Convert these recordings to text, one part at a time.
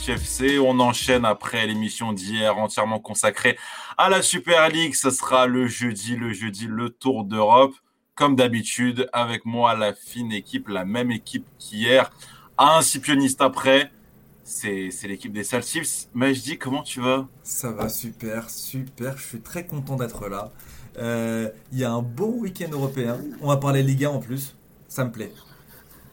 épisode du Twitch FC. On enchaîne après l'émission d'hier entièrement consacrée à la Super League. Ce sera le jeudi, le jeudi, le Tour d'Europe. Comme d'habitude, avec moi, la fine équipe, la même équipe qu'hier. Un Scipioniste après, c'est l'équipe des Saltips. dis comment tu vas? Ça va super, super. Je suis très content d'être là. Euh, il y a un beau week-end européen. On va parler Ligue 1 en plus. Ça me plaît.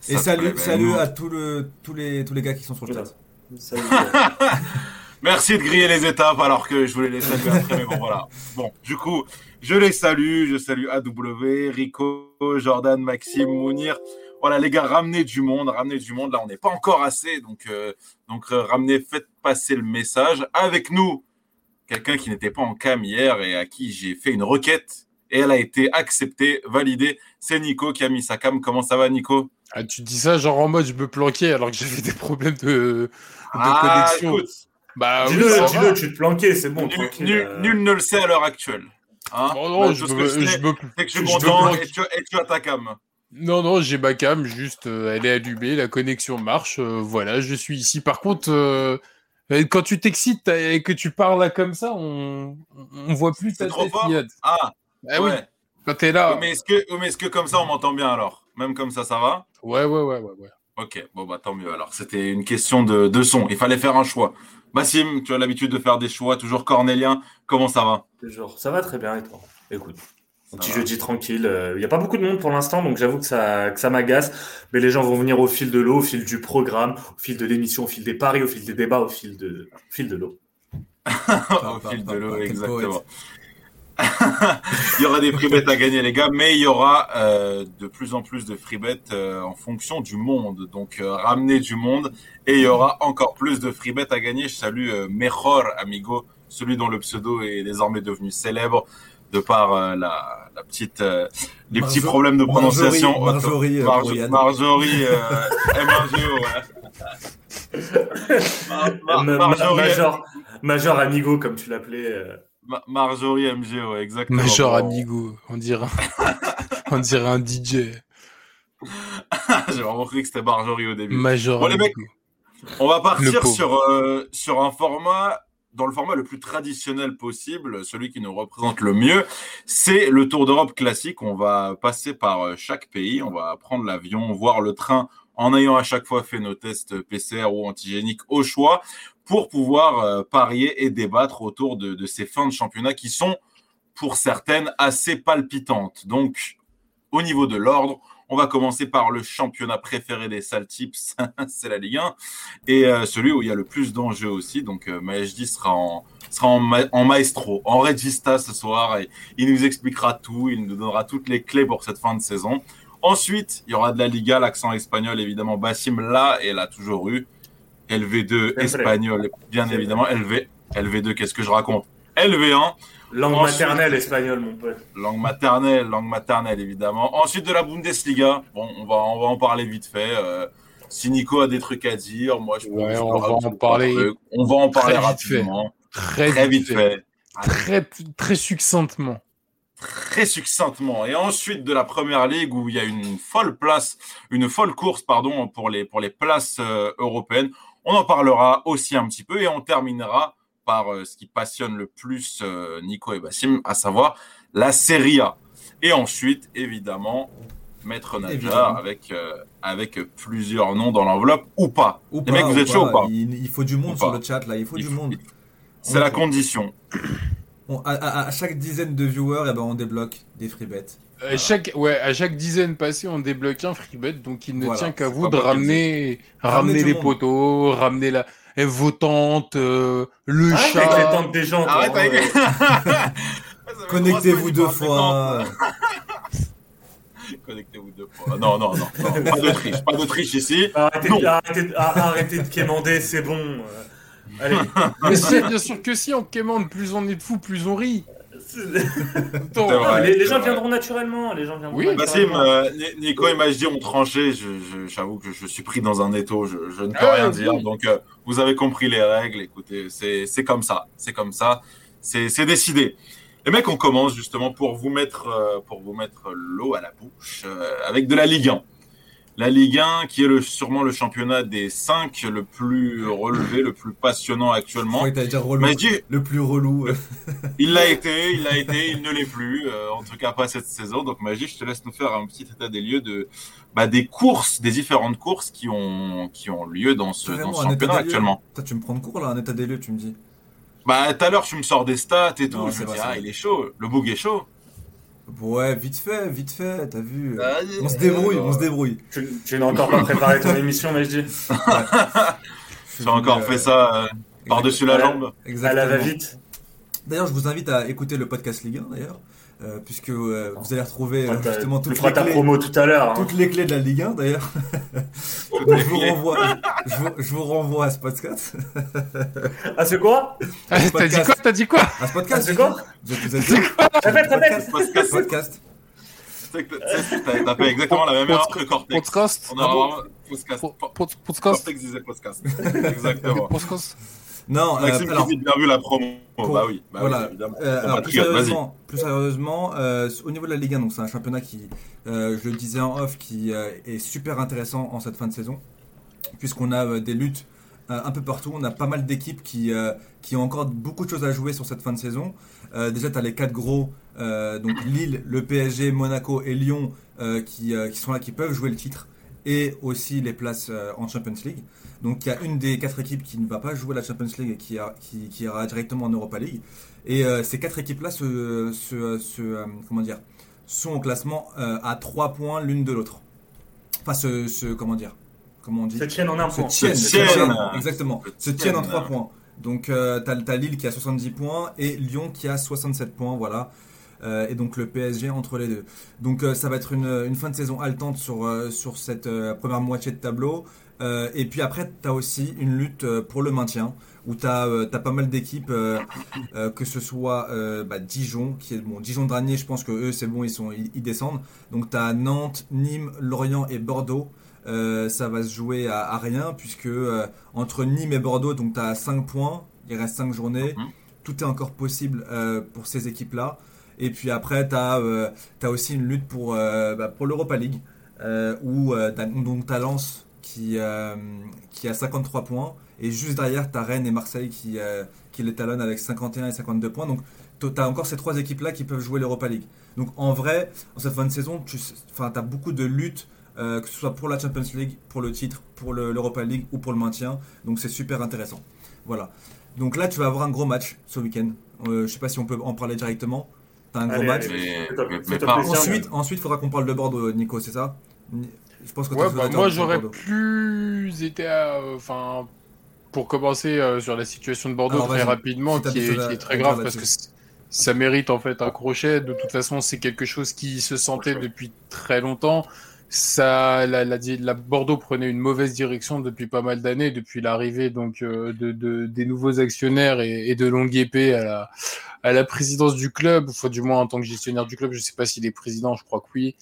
Et salut, salut à le, tous, les, tous les gars qui sont sur le chat. Salut. Merci de griller les étapes alors que je voulais les saluer après, mais bon voilà. Bon, du coup, je les salue, je salue AW, Rico, Jordan, Maxime, Mounir. Voilà les gars, ramenez du monde, ramenez du monde. Là, on n'est pas encore assez, donc euh, donc euh, ramenez, faites passer le message. Avec nous, quelqu'un qui n'était pas en cam hier et à qui j'ai fait une requête et elle a été acceptée, validée. C'est Nico qui a mis sa cam. Comment ça va, Nico? Ah, Tu dis ça genre en mode je me planquer alors que j'avais des problèmes de, ah, connexion. Bah, dis-le, tu te planquais, c'est bon. Euh. Nul, ne le sait à l'heure actuelle. Hein non, je, me, je, je, me, que je suis content et tu, as ta cam. Non, non, j'ai ma cam, juste euh, elle est allumée, la connexion marche, euh, voilà, je suis ici. Par contre, quand tu t'excites et que tu parles là comme ça, on, on voit plus ta trop tête. Fort? Ah, eh oui, quand t'es là. Mais est-ce que, est que comme ça on m'entend bien alors? Même comme ça, ça va? Ouais, ouais, ouais, ouais, ouais. Ok, bon bah tant mieux. Alors c'était une question de, de, son. Il fallait faire un choix. Bassim, tu as l'habitude de faire des choix, toujours cornélien. Comment ça va? Toujours. Ça va très bien et toi? Écoute. Un petit jeudi tranquille. Euh, il n'y a pas beaucoup de monde pour l'instant, donc j'avoue que ça, que ça m'agace. Mais les gens vont venir au fil de l'eau, au fil du programme, au fil de l'émission, au fil des paris, au fil des débats, au fil de, au fil de l'eau. au fil de l'eau, exactement. il y aura des free bets à gagner, les gars, mais il y aura euh, de plus en plus de free bets euh, en fonction du monde. Donc, euh, ramenez du monde et il y aura encore plus de free bets à gagner. Je salue Mejor Amigo, celui dont le pseudo est désormais devenu célèbre de par la, la, petite, les petits problèmes de prononciation. Marjorie, Marjorie, Marjorie, Major, Major Amigo, comme tu l'appelais. Marjorie MGO, exactement. Major Amigo, on dirait, on dirait un DJ. J'ai vraiment cru que c'était Marjorie au début. Major bon, les mecs, on va partir sur, euh, sur un format dans le format le plus traditionnel possible, celui qui nous représente le mieux, c'est le Tour d'Europe classique. On va passer par euh, chaque pays, on va prendre l'avion, voir le train en ayant à chaque fois fait nos tests PCR ou antigéniques au choix pour pouvoir euh, parier et débattre autour de, ces fins de championnat qui sont, pour certaines, assez palpitantes. Donc, au niveau de l'ordre, on va commencer par le championnat préféré des Saltips, c'est la Ligue 1, et euh, celui où il y a le plus d'enjeux aussi. Donc, euh, sera en, sera en, maestro, en regista ce soir, et il nous expliquera tout, il nous donnera toutes les clés pour cette fin de saison. Ensuite, il y aura de la Liga, l'accent espagnol, évidemment. Bassim, là, et elle a toujours eu. LV2 espagnol, bien évidemment. LV, LV2, qu'est-ce que je raconte? LV1. Langue maternelle espagnole, mon pote. Langue maternelle, langue maternelle, évidemment. Ensuite, de la Bundesliga. Bon, on va, on va en parler vite fait. Euh, si Nico a des trucs à dire, moi, je, ouais, on, va en parler. On va en parler rapidement. Très, vite fait. Très, très succinctement. Très succinctement. Et ensuite de la première ligue où il y a une folle place, une folle course, pardon, pour les, pour les places euh, européennes. On en parlera aussi un petit peu et on terminera par euh, ce qui passionne le plus euh, Nico et Bassim, à savoir la Serie A. Et ensuite, évidemment, Maître Najar avec, euh, avec plusieurs noms dans l'enveloppe ou pas. Les mecs, vous êtes chaud ou pas il, faut du monde sur le chat là, il faut du monde. C'est la condition. à, chaque dizaine de viewers, eh ben, on débloque des free bets. À chaque, ouais, à chaque dizaine passée, on débloque un freebet, donc il ne tient qu'à vous de ramener, ramener, les poteaux, ramener la vos tantes, euh, le chat. Avec les tantes des gens. Connectez-vous deux fois. Connectez-vous deux fois. Non, non, non, Pas de triche, pas de triche ici. Arrêtez, arrêtez, arrêtez de quémander, c'est bon. Allez. Mais c'est bien sûr que si on quémande, plus on est de fous, plus on rit les, gens viendront naturellement. Les gens viendront oui, euh, Nico et Majdi ont tranché. J'avoue que je suis pris dans un étau. Je, ne peux ah rien dire. Donc, euh, vous avez compris les règles. Écoutez, c'est comme ça. C'est comme ça. C'est décidé. Les mecs, on commence justement pour vous mettre, euh, pour vous mettre l'eau à la bouche avec de la Ligue 1. La Ligue 1, qui est le, sûrement le championnat des 5 le plus relevé, le plus passionnant actuellement. Oui, déjà relou, le plus relou. il l'a été, il l'a été, il ne l'est plus, euh, en tout cas pas cette saison. Donc Magie, je te laisse nous faire un petit état des lieux de bah, des courses, des différentes courses qui ont qui ont lieu dans ce, dans ce championnat actuellement. Toi, tu me prends de cours là, un état des lieux, tu me dis. Bah tout à l'heure, tu me sors des stats et tout. je me dis, ah, il est chaud, le bug est chaud. Ouais, vite fait, vite fait, t'as vu. Ah, on se débrouille, on se débrouille. Tu, n'as encore pas préparé ton émission, mais je dis. Tu as encore fait ça euh, par-dessus la jambe. Exactement. Elle va vite. D'ailleurs, je vous invite à écouter le podcast Ligue 1, d'ailleurs. Euh, puisque euh, vous allez retrouver euh, justement toutes les, clés, promo tout à l'heure, hein. toutes les clés de la Ligue 1 d'ailleurs. je, vous renvoie, je, vous, renvoie à ce podcast. ah c'est quoi? T'as dit quoi? T'as dit quoi? À ce podcast C'est quoi? Je vous ai dit. Répète, répète. Podcast. podcast. T'as fait exactement la même erreur que Cortex. Podcast. On a vraiment podcast. Podcast. Cortex disait podcast. Exactement. Podcast. Non, Maxime, euh, alors, bien vu la promo. bah oui, bah voilà. Oui, évidemment. Euh, alors, plus sérieusement, plus sérieusement euh, au niveau de la Ligue 1, donc c'est un championnat qui, je le disais en off, qui est super intéressant en cette fin de saison, puisqu'on a des luttes un peu partout. On a pas mal d'équipes qui, qui ont encore beaucoup de choses à jouer sur cette fin de saison. déjà, tu as les quatre gros, donc Lille, le PSG, Monaco et Lyon, qui, qui sont là, qui peuvent jouer le titre et aussi les places en Champions League. Donc il y a une des quatre équipes qui ne va pas jouer la Champions League et qui, qui, ira directement en Europa League. Et euh, ces quatre équipes-là se, se, se euh, comment dire, sont au classement euh, à trois points l'une de l'autre. Enfin, se, comment dire Comment on dit Se tiennent en un point. Se tiennent, exactement. Se tiennent en trois points. Donc tu as, Lille qui a 70 points et Lyon qui a 67 points. Voilà. Et donc le PSG entre les deux. Donc ça va être une, une, fin de saison haletante sur, sur cette première moitié de tableau. Euh, et puis après, tu as aussi une lutte euh, pour le maintien, où tu as, euh, pas mal d'équipes, que ce soit bah, Dijon, qui est bon, Dijon Dranier, je pense que eux, c'est bon, ils, sont, ils, descendent. Donc tu as Nantes, Nîmes, Lorient et Bordeaux. ça va se jouer à, rien, puisque entre Nîmes et Bordeaux, donc tu as 5 points, il reste 5 journées. Mhm. Tout est encore possible pour ces équipes-là. Et puis après, tu as, as, aussi une lutte pour, bah, pour l'Europa League, où tu as Lens qui, euh, qui a 53 points. Et juste derrière, tu as Rennes et Marseille qui, euh, qui les talonnent avec 51 et 52 points. Donc, tu as encore ces trois équipes-là qui peuvent jouer l'Europa League. Donc, en vrai, en cette fin de saison, tu as beaucoup de luttes, euh, que ce soit pour la Champions League, pour le titre, pour l'Europa League ou pour le maintien. Donc, c'est super intéressant. Voilà. Donc là, tu vas avoir un gros match ce week-end. je sais pas si on peut en parler directement. Tu as un gros match. ensuite, ensuite, il faudra qu'on parle de Bordeaux, Nico, c'est ça? Bah, moi, j'aurais plus été Enfin, pour commencer euh, sur la situation de Bordeaux très rapidement, qui est, très grave parce que ça mérite en fait un crochet. De toute façon, c'est quelque chose qui se sentait depuis très longtemps. Ça, la, la, Bordeaux prenait une mauvaise direction depuis pas mal d'années, depuis l'arrivée donc euh, de, des nouveaux actionnaires et, de longue épée à la, à la présidence du club, enfin du moins en tant que gestionnaire du club. Je sais pas s'il est président, je crois que oui.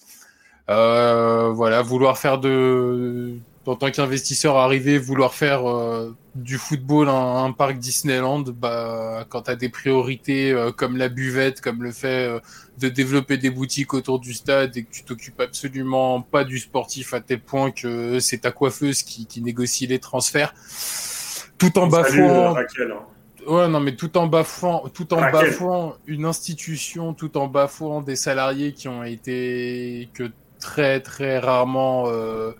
Euh, voilà, vouloir faire de, en tant qu'investisseur arriver, vouloir faire euh, du football un, un, parc Disneyland, bah, quand tu as des priorités euh, comme la buvette, comme le fait de développer des boutiques autour du stade et que tu t'occupes absolument pas du sportif à tel point que c'est ta coiffeuse qui, qui, négocie les transferts, tout en bafouant. Hein. Ouais, non, mais tout en bafouant, tout en bafouant une institution, tout en bafouant des salariés qui ont été que très très rarement euh,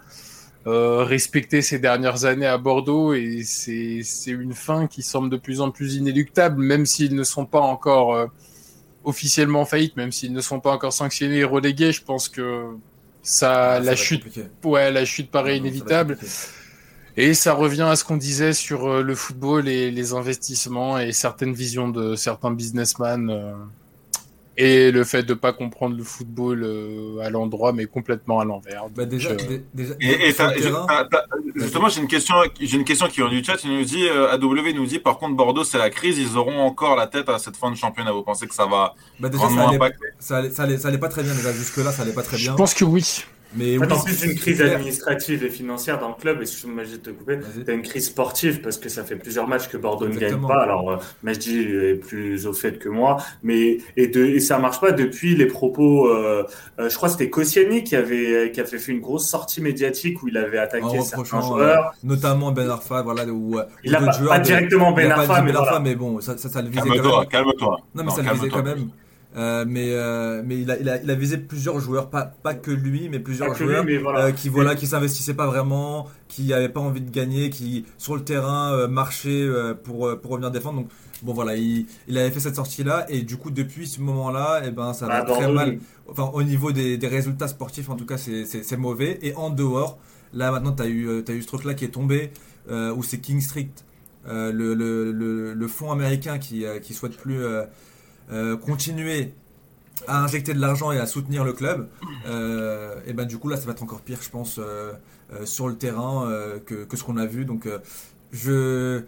euh, respecté ces dernières années à Bordeaux et c'est une fin qui semble de plus en plus inéluctable, même s'ils ne sont pas encore euh, officiellement faillites, même s'ils ne sont pas encore sanctionnés et relégués. Je pense que ça, ah, la chute, ouais, la chute paraît inévitable. Et ça revient à ce qu'on disait sur le football et les investissements et certaines visions de certains businessmen et le fait de pas comprendre le football euh, à l'endroit mais complètement à l'envers. Bah déjà, déjà, et, justement j'ai une question j'ai une question qui vient du chat il nous dit euh, AW nous dit par contre Bordeaux c'est la crise ils auront encore la tête à cette fin de championnat vous pensez que ça va bah déjà, ça allait, ça, allait, ça, allait, ça allait, pas très bien déjà jusque là ça allait pas très bien. Je pense que oui. Mais en, plus d'une crise administrative et financière dans le club, et je de te couper, tu as une crise sportive parce que ça fait plusieurs matchs que Bordeaux ne gagne pas. Alors, euh, Majdi est plus au fait que moi, mais et, de, et ça marche pas depuis les propos. Euh, euh, je crois que c'était Koscielny qui avait qui avait fait une grosse sortie médiatique où il avait attaqué certains joueurs, notamment Ben Arfa, voilà. Où, il a pas, directement Ben Arfa, mais, ben mais, bon, ça, ça, ça le visait calme quand même. Calme-toi. Non, mais ça le visait quand même. Euh, mais euh, mais il a, il, a, il a visé plusieurs joueurs, pas, pas que lui, mais plusieurs joueurs euh, qui voilà qui s'investissaient pas vraiment, qui avaient pas envie de gagner, qui sur le terrain marchaient pour pour revenir défendre. Donc bon voilà, il, il avait fait cette sortie là et du coup depuis ce moment-là, et eh ben ça va bah, très mal. Enfin au niveau des, des résultats sportifs, en tout cas c'est mauvais. Et en dehors, là maintenant tu as eu as eu ce truc là qui est tombé où c'est King Street, le, le, le, le fonds américain qui qui souhaite plus euh, continuer à injecter de l'argent et à soutenir le club, euh, et ben du coup là ça va être encore pire je pense euh, sur le terrain que, ce qu'on a vu. Donc je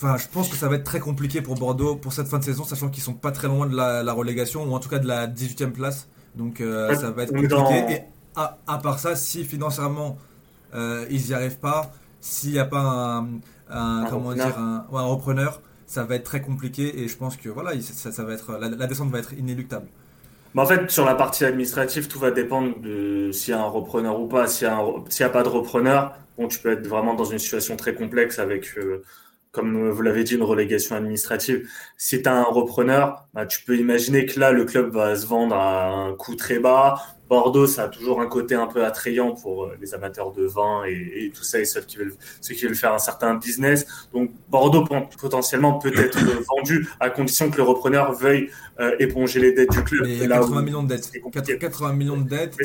Enfin, je pense que ça va être très compliqué pour Bordeaux pour cette fin de saison, sachant qu'ils sont pas très loin de la, relégation, ou en tout cas de la 18e place. Donc ça va être compliqué. Et à, part ça, si financièrement ils n'y arrivent pas, s'il n'y a pas un, comment dire, un, un repreneur, ça va être très compliqué et je pense que voilà, ça, va être, la, descente va être inéluctable. En fait, sur la partie administrative, tout va dépendre de s'il y a un repreneur ou pas. S'il n'y a, pas de repreneur, bon, tu peux être vraiment dans une situation très complexe avec, euh, comme vous l'avez dit, une relégation administrative. Si tu as un repreneur, bah, tu peux imaginer que là, le club va se vendre à un coût très bas. Bordeaux, ça a toujours un côté un peu attrayant pour euh, les amateurs de vin et, tout ça, et ceux qui, veulent, ceux qui veulent faire un certain business. Donc Bordeaux potentiellement peut être vendu à condition que le repreneur veuille euh, éponger les dettes du club. il y a 80 millions de dettes. 80 millions de dettes.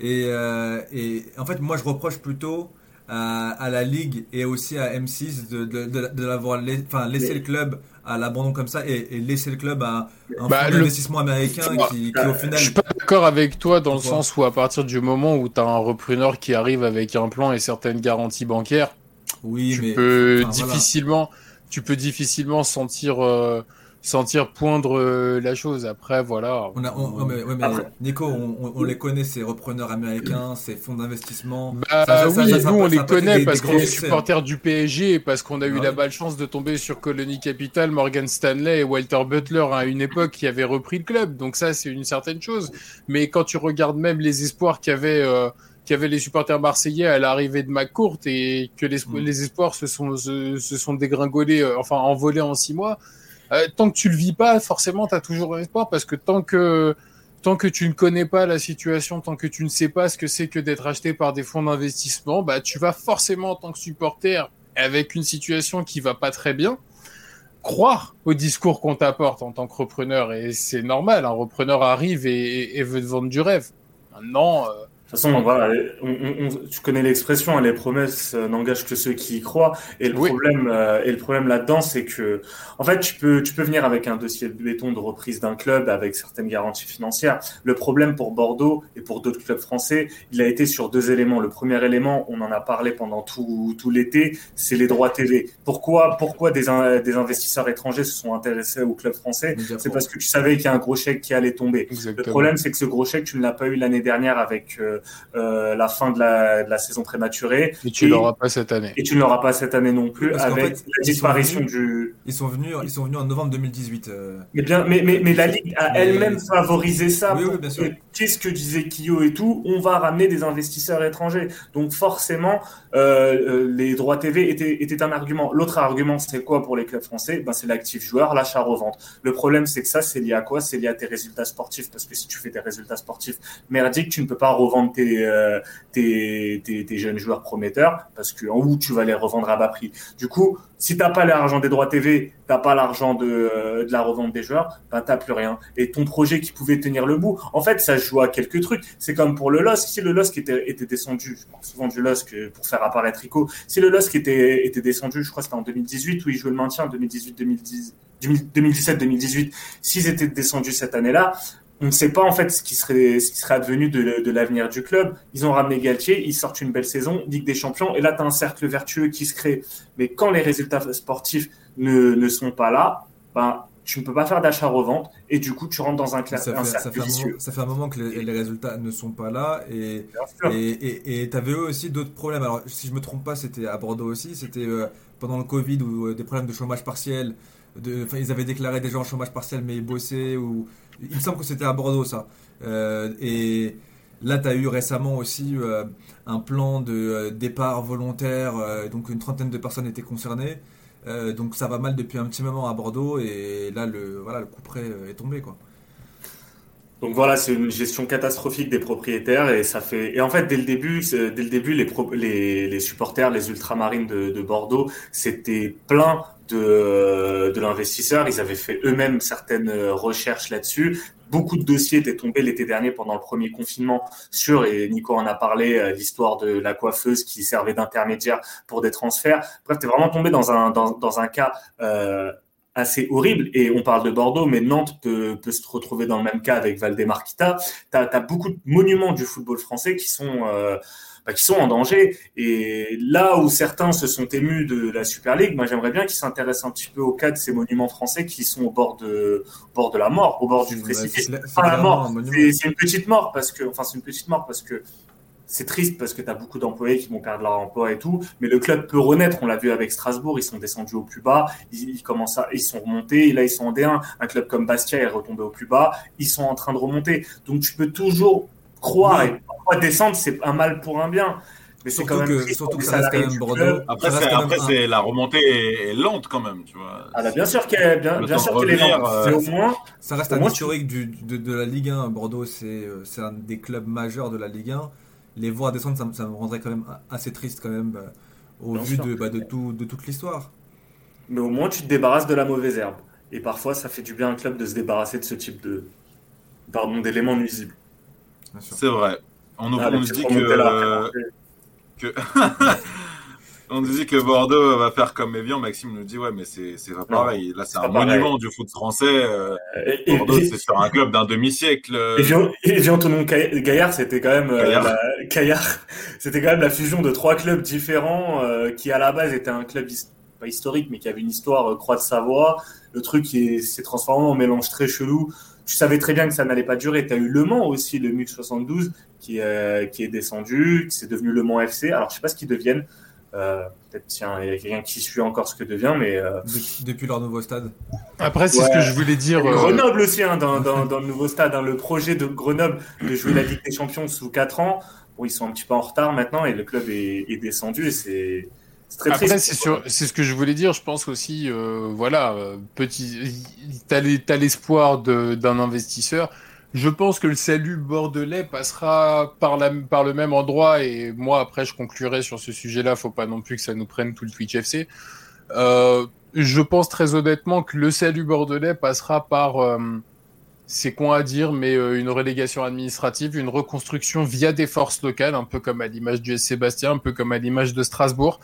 Et, euh, et, en fait, moi, je reproche plutôt à, la Ligue et aussi à M6 de, de, de, l'avoir enfin, laissé le club à l'abandon comme ça et, laisser le club à un bah, investissement américain qui, qui, au final. Je suis pas d'accord avec toi dans le sens où à partir du moment où tu as un repreneur qui arrive avec un plan et certaines garanties bancaires, oui, tu mais, peux difficilement, tu peux difficilement sentir. Euh, sentir poindre euh, la chose. Après, voilà. On a, Nico, on, les connaît, ces repreneurs américains, ces fonds d'investissement. Bah, oui, nous, on les connaît parce qu'on est supporters du PSG et parce qu'on a eu la balle chance de tomber sur Colony Capital, Morgan Stanley et Walter Butler à une époque qui avait repris le club. Donc ça, c'est une certaine chose. Mais quand tu regardes même les espoirs qu'avaient euh, qu'avaient les supporters marseillais à l'arrivée de McCourt et que les, mm. les espoirs se sont, se, sont dégringolés, euh, enfin envolés en six mois, euh, tant que tu le vis pas, forcément, tu as toujours espoir parce que tant que tant que tu ne connais pas la situation, tant que tu ne sais pas ce que c'est que d'être acheté par des fonds d'investissement, bah tu vas forcément en tant que supporter avec une situation qui va pas très bien croire au discours qu'on t'apporte en tant que repreneur et c'est normal, un repreneur arrive et, veut te vendre du rêve. Maintenant, euh, toute façon, voilà, tu connais l'expression, les promesses euh, n'engagent que ceux qui y croient. Et le problème, euh, et le problème là-dedans, c'est que, en fait, tu peux, tu peux venir avec un dossier de béton de reprise d'un club avec certaines garanties financières. Le problème pour Bordeaux et pour d'autres clubs français, il a été sur deux éléments. Le premier élément, on en a parlé pendant tout, tout l'été, c'est les droits TV. Pourquoi, pourquoi des, des investisseurs étrangers se sont intéressés au club français? C'est parce que tu savais qu'il y a un gros chèque qui allait tomber. Le problème, c'est que ce gros chèque, tu ne l'as pas eu l'année dernière avec euh, la fin de la, de la, saison prématurée. Et tu l'auras pas cette année. Et tu ne l'auras pas cette année non plus avec la disparition du. Ils sont venus, ils sont venus en novembre 2018. Euh. Mais bien, mais, mais, mais la Ligue a elle-même favorisé ça. Oui, oui, bien sûr. Qu'est-ce que disait Kyo et tout On va ramener des investisseurs étrangers. Donc forcément, euh, les droits TV étaient, étaient un argument. L'autre argument, c'est quoi pour les clubs français? Ben, C'est l'actif joueur, l'achat-revente. Le problème, c'est que ça, c'est lié à quoi? C'est lié à tes résultats sportifs. Parce que si tu fais des résultats sportifs merdiques, tu ne peux pas revendre tes, euh, tes, jeunes joueurs prometteurs parce que en août, tu vas les revendre à bas prix. Du coup, si t'as pas l'argent des droits TV, t'as pas l'argent de, de la revente des joueurs, ben t'as plus rien. Et ton projet qui pouvait tenir le bout, en fait, ça joue à quelques trucs. C'est comme pour le LOSC. Si le LOSC était, descendu, je parle souvent du LOSC pour faire apparaître Rico, si le LOSC était, était descendu, je crois que c'était en 2018 où il jouait le maintien, 2018-2010, 2017-2018, s'ils étaient descendus cette année-là, on ne sait pas en fait ce qui serait, ce qui serait advenu de, l'avenir du club. Ils ont ramené Galtier, ils sortent une belle saison, Ligue des Champions, et là, tu as un cercle vertueux qui se crée. Mais quand les résultats sportifs ne, ne sont pas là, ben, tu ne peux pas faire d'achat-revente et du coup tu rentres dans un classement. Ça, ça, fait un moment, que les, résultats ne sont pas là et et tu avais aussi d'autres problèmes. Alors si je me trompe pas, c'était à Bordeaux aussi, c'était euh, pendant le Covid ou euh, des problèmes de chômage partiel. Ils avaient déclaré des gens en chômage partiel mais ils bossaient il me semble que c'était à Bordeaux ça. Euh, et là tu as eu récemment aussi un plan de départ volontaire, donc une trentaine de personnes étaient concernées. Euh, donc ça va mal depuis un petit moment à Bordeaux et là le voilà le coup près euh, est tombé quoi. Donc voilà, c'est une gestion catastrophique des propriétaires et ça fait et en fait dès le début, dès le début les, supporters, les ultramarines de, de Bordeaux, c'était plein de, de l'investisseur. Ils avaient fait eux-mêmes certaines recherches là-dessus. Beaucoup de dossiers étaient tombés l'été dernier pendant le premier confinement sur, et Nico en a parlé, euh, l'histoire de la coiffeuse qui servait d'intermédiaire pour des transferts. Bref, tu es vraiment tombé dans un, dans, dans un cas euh, assez horrible. Et on parle de Bordeaux, mais Nantes peut, peut se retrouver dans le même cas avec Valdemarquita. Tu as, beaucoup de monuments du football français qui sont... Euh, bah, qui sont en danger. Et là où certains se sont émus de la Super League, moi j'aimerais bien qu'ils s'intéressent un petit peu au cas de ces monuments français qui sont au bord de, au bord de la mort, au bord du précipice. La mort, c'est une petite mort parce que, enfin c'est une petite mort parce que c'est triste parce que tu as beaucoup d'employés qui vont perdre leur emploi et tout, mais le club peut renaître. On l'a vu avec Strasbourg, ils sont descendus au plus bas, ils, commencent à, ils sont remontés, et là ils sont en D1. Un club comme Bastia est retombé au plus bas, ils sont en train de remonter. Donc tu peux toujours croire et parfois descendre, c'est un mal pour un bien. Mais c'est quand même que, surtout que ça reste quand même Bordeaux. Après, c'est, la remontée est lente quand même, tu vois. Ah bah, bien sûr qu'elle est, bien, bien sûr qu'elle est lente. Euh, au moins, ça reste un historique du, de, la Ligue 1. Bordeaux, c'est, euh, c'est un des clubs majeurs de la Ligue 1. Les voir descendre, ça, ça me rendrait quand même assez triste quand même, euh, au vu de, bah, de, tout, de toute l'histoire. Mais au moins, tu te débarrasses de la mauvaise herbe. Et parfois, ça fait du bien à un club de se débarrasser de ce type de, pardon, d'éléments nuisibles. C'est vrai. On nous, ah, dit que, que... on nous dit que Bordeaux va faire comme Evian. Maxime nous dit ouais, mais c'est c'est pas pareil. Là, c'est un monument du foot français. Euh, Bordeaux, c'est sur un club d'un demi-siècle. Et Jean Tonon Gaillard, c'était quand même euh, Gaillard. c'était quand même la fusion de trois clubs différents euh, qui à la base était un club pas historique, mais qui avait une histoire Croix de Savoie. Le truc s'est transformé en mélange très chelou tu savais très bien que ça n'allait pas durer. Tu as eu Le Mans aussi, le MUC 72, qui, euh, qui est descendu, qui c'est devenu Le Mans FC. Alors, je sais pas ce qu'ils deviennent. Euh, Peut-être tiens, il y a quelqu'un qui suit encore ce que devient, mais euh... depuis, leur nouveau stade. Après, c'est ce que je voulais dire. Euh, Grenoble aussi, hein, dans, dans, dans, le nouveau stade, hein, le projet de Grenoble de jouer la Ligue des Champions sous 4 ans. Bon, ils sont un petit peu en retard maintenant et le club est, est descendu et c'est Après, c'est c'est ce que je voulais dire. Je pense aussi, euh, voilà, petit, t'as l'espoir d'un investisseur. Je pense que le salut bordelais passera par, la, par le même endroit et moi après je conclurai sur ce sujet-là. Faut pas non plus que ça nous prenne tout le Twitch FC. Euh, je pense très honnêtement que le salut bordelais passera par, euh, c'est con à dire, mais euh, une relégation administrative, une reconstruction via des forces locales, un peu comme à l'image du SC Bastien, un peu comme à l'image de Strasbourg,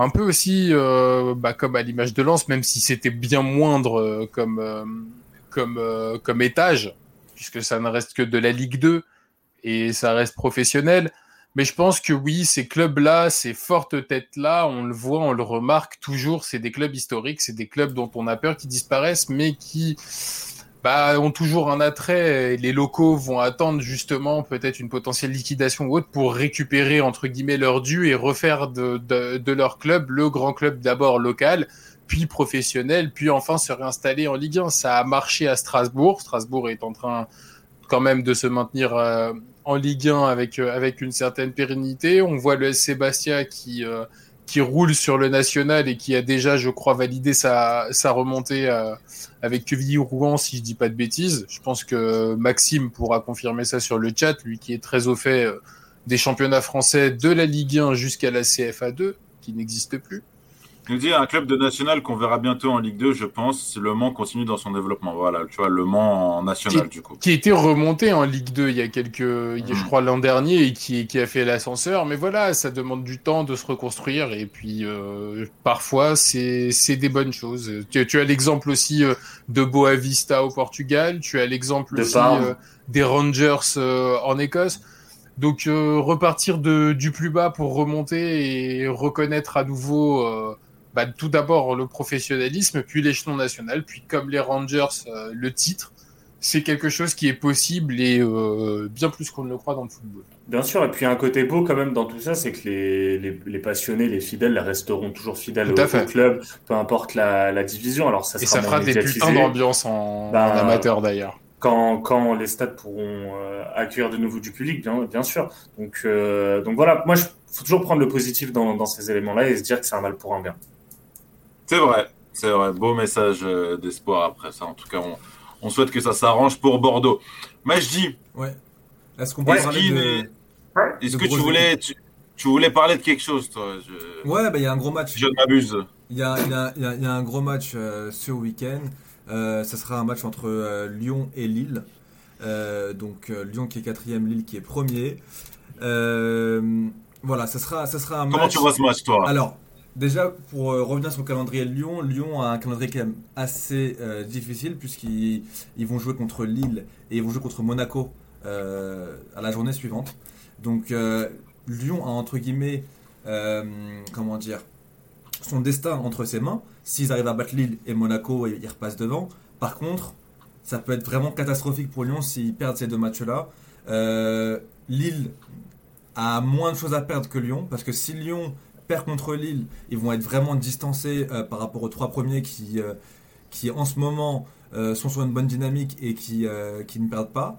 un peu aussi euh, bah, comme à l'image de Lens, même si c'était bien moindre comme comme comme étage puisque ça ne reste que de la Ligue 2 et ça reste professionnel. Mais je pense que oui, ces clubs-là, ces fortes têtes-là, on le voit, on le remarque toujours, c'est des clubs historiques, c'est des clubs dont on a peur qu'ils disparaissent, mais qui bah, ont toujours un attrait. Les locaux vont attendre justement peut-être une potentielle liquidation ou autre pour récupérer entre guillemets leur dû et refaire de leur club le grand club d'abord local puis professionnel, puis enfin se réinstaller en Ligue 1. Ça a marché à Strasbourg. Strasbourg est en train quand même de se maintenir euh, en Ligue 1 avec, euh, avec une certaine pérennité. On voit le SC Bastia qui, euh, qui roule sur le national et qui a déjà, je crois, validé sa, sa remontée avec Quevilly-Rouen, si je dis pas de bêtises. Je pense que Maxime pourra confirmer ça sur le chat, lui qui est très au fait des championnats français de la Ligue 1 jusqu'à la CFA 2, qui n'existe plus nous dit un club de national qu'on verra bientôt en Ligue 2, je pense. Le Mans continue dans son développement. Voilà, tu vois, Le Mans en national, du coup. Qui a été remonté en Ligue 2 il y a quelques, je hmm. crois, l'an dernier et qui, qui a fait l'ascenseur. Mais voilà, ça demande du temps de se reconstruire. Et puis, euh, parfois, c'est des bonnes choses. Tu, tu as l'exemple aussi euh, de Boa Vista au Portugal. Tu as l'exemple aussi euh, des Rangers euh, en Écosse. Donc, repartir de, du plus bas pour remonter et reconnaître à nouveau bah, tout d'abord le professionnalisme, puis l'échelon national, puis comme les Rangers, le titre c'est quelque chose qui est possible et euh, bien plus qu'on ne le croit dans le football. Bien sûr, et puis un côté beau quand même dans tout ça, c'est que les, les, passionnés, les fidèles resteront toujours fidèles au, club, peu importe la, division. Alors ça et ça fera des putains d'ambiance en, ben, amateur d'ailleurs. Quand, quand, les stades pourront euh, accueillir de nouveau du public, bien, bien sûr. Donc, euh, donc voilà, moi, il faut toujours prendre le positif dans, dans ces éléments-là et se dire que c'est un mal pour un bien. C'est vrai, c'est vrai. Beau message d'espoir après ça. En tout cas, on, on souhaite que ça s'arrange pour Bordeaux. Majdi. Ouais. Est-ce qu'on peut parler de... Est-ce que tu voulais, tu, voulais parler de quelque chose, toi? Ouais, bah, il y a un gros match. Je m'abuse. Il y a, un gros match euh, ce week-end. Euh, ça sera un match entre euh, Lyon et Lille. donc Lyon qui est quatrième, Lille qui est premier. voilà, ça sera, ça sera un match. Comment tu vois ce match, toi? Alors, Déjà, pour euh, revenir sur le calendrier de Lyon, Lyon a un calendrier quand même assez euh, difficile puisqu'ils vont jouer contre Lille et ils vont jouer contre Monaco euh, à la journée suivante. Donc Lyon a entre guillemets, comment dire, son destin entre ses mains. S'ils arrivent à battre Lille et Monaco, ils repassent devant. Par contre, ça peut être vraiment catastrophique pour Lyon s'ils perdent ces deux matchs-là. Lille a moins de choses à perdre que Lyon parce que si Lyon perd contre Lille, ils vont être vraiment distancés euh, par rapport aux trois premiers qui, euh, qui en ce moment euh, sont sur une bonne dynamique et qui, qui ne perdent pas.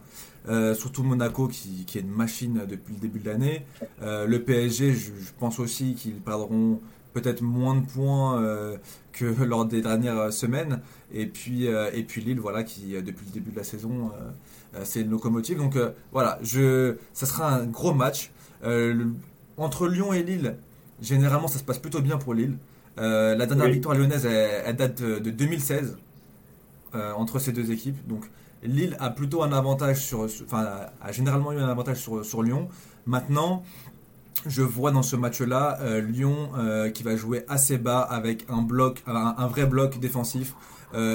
surtout Monaco qui, qui, est une machine depuis le début de l'année. le PSG, je, pense aussi qu'ils perdront peut-être moins de points que lors des dernières semaines. Et puis, et puis Lille, voilà, qui depuis le début de la saison, c'est une locomotive. Donc voilà, je, ça sera un gros match. entre Lyon et Lille, Généralement, ça se passe plutôt bien pour Lille. Euh, la dernière victoire lyonnaise, elle, date de, 2016 euh, entre ces deux équipes. Donc, Lille a plutôt un avantage sur, enfin, a généralement eu un avantage sur, sur Lyon. Maintenant, je vois dans ce match-là euh, Lyon qui va jouer assez bas avec un bloc, un, vrai bloc défensif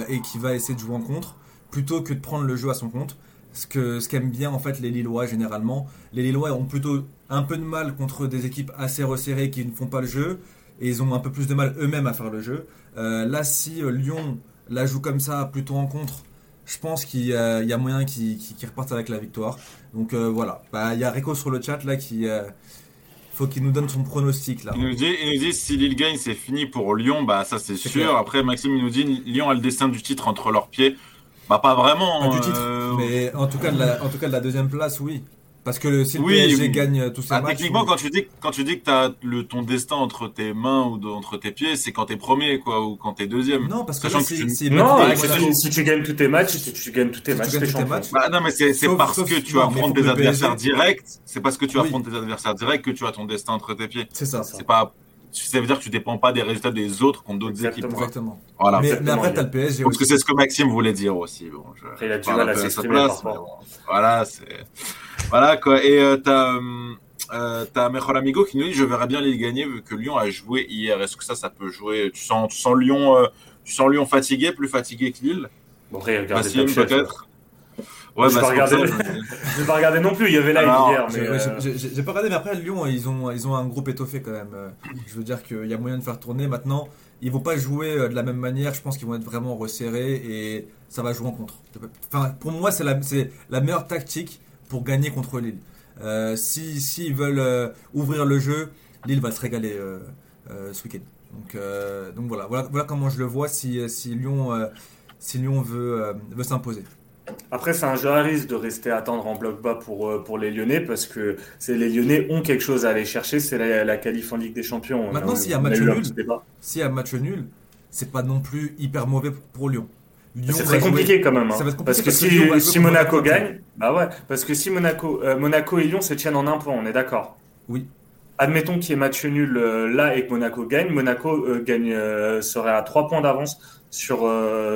et qui va essayer de jouer en contre plutôt que de prendre le jeu à son compte. Ce que ce qu'aiment bien en fait les Lillois généralement. Les Lillois ont plutôt un peu de mal contre des équipes assez resserrées qui ne font pas le jeu et ils ont un peu plus de mal eux-mêmes à faire le jeu. Euh, là, si euh, Lyon la joue comme ça, plutôt en contre, je pense qu'il y, a moyen qu'ils repartent avec la victoire. Donc euh, voilà, bah, il y a Rico sur le chat là qui faut qu'il nous donne son pronostic là. Il nous dit, il nous dit si Lille gagne, c'est fini pour Lyon. Bah ça c'est sûr. Après Maxime il nous dit Lyon a le destin du titre entre leurs pieds. Bah pas vraiment. Pas du titre. Mais en tout cas en tout cas de la deuxième place, oui. Parce que si le PSG gagne tous ses ah, matchs. Techniquement, quand tu dis quand tu dis que tu as le, ton destin entre tes mains ou entre tes pieds, c'est quand t'es premier, quoi, ou quand t'es deuxième. Non, parce que, si, non, si, tu gagnes tous tes matchs, si tu gagnes tous tes matchs, t'es champion. Bah, non, mais c'est parce que tu affrontes des adversaires directs. C'est parce que tu affrontes des adversaires directs que tu as ton destin entre tes pieds. C'est ça. C'est pas ça veut dire que tu dépends pas des résultats des autres contre d'autres équipes. Exactement. Voilà. Mais, après, tu as le PSG Parce que c'est ce que Maxime voulait dire aussi. Bon, je... Après, il a du mal à s'exprimer Voilà. Voilà quoi. Et euh, t'as euh, t'as Mejor Amigo qui nous dit je verrais bien les gagner vu que Lyon a joué hier. Est-ce que ça, ça peut jouer? Tu sens, tu sens Lyon, euh, tu sens Lyon fatigué, plus fatigué que Lille? Bon, après, regardez peut-être? Ouais, je bah, pas vais pas regarder non plus. Il y avait là hier. Mais euh, J'ai pas regardé, mais après Lyon, ils ont, ils ont un groupe étoffé quand même. Je veux dire qu'il y a moyen de faire tourner. Maintenant, ils vont pas jouer de la même manière. Je pense qu'ils vont être vraiment resserrés et ça va jouer en contre. Enfin, pour moi, c'est la, la meilleure tactique pour gagner contre Lille. Euh, si s'ils veulent euh, ouvrir le jeu, Lille va se régaler euh, ce week-end. Donc, donc voilà, voilà, comment je le vois si, si Lyon, si Lyon veut, veut s'imposer. Après, c'est un jeu à risque de rester attendre en bloc bas pour, pour les Lyonnais parce que les Lyonnais ont quelque chose à aller chercher, c'est la, la qualif en Ligue des Champions. Maintenant, s'il y a match nul, s'il y a match nul, c'est pas non plus hyper mauvais pour Lyon. C'est très compliqué quand même. Hein. parce que si, si Monaco gagne, bah ouais, parce que si Monaco, euh, Monaco et Lyon se tiennent en un point, on est d'accord. Oui. Admettons qu'il y ait match nul euh, là et que Monaco gagne, Monaco euh, gagne serait à trois points d'avance sur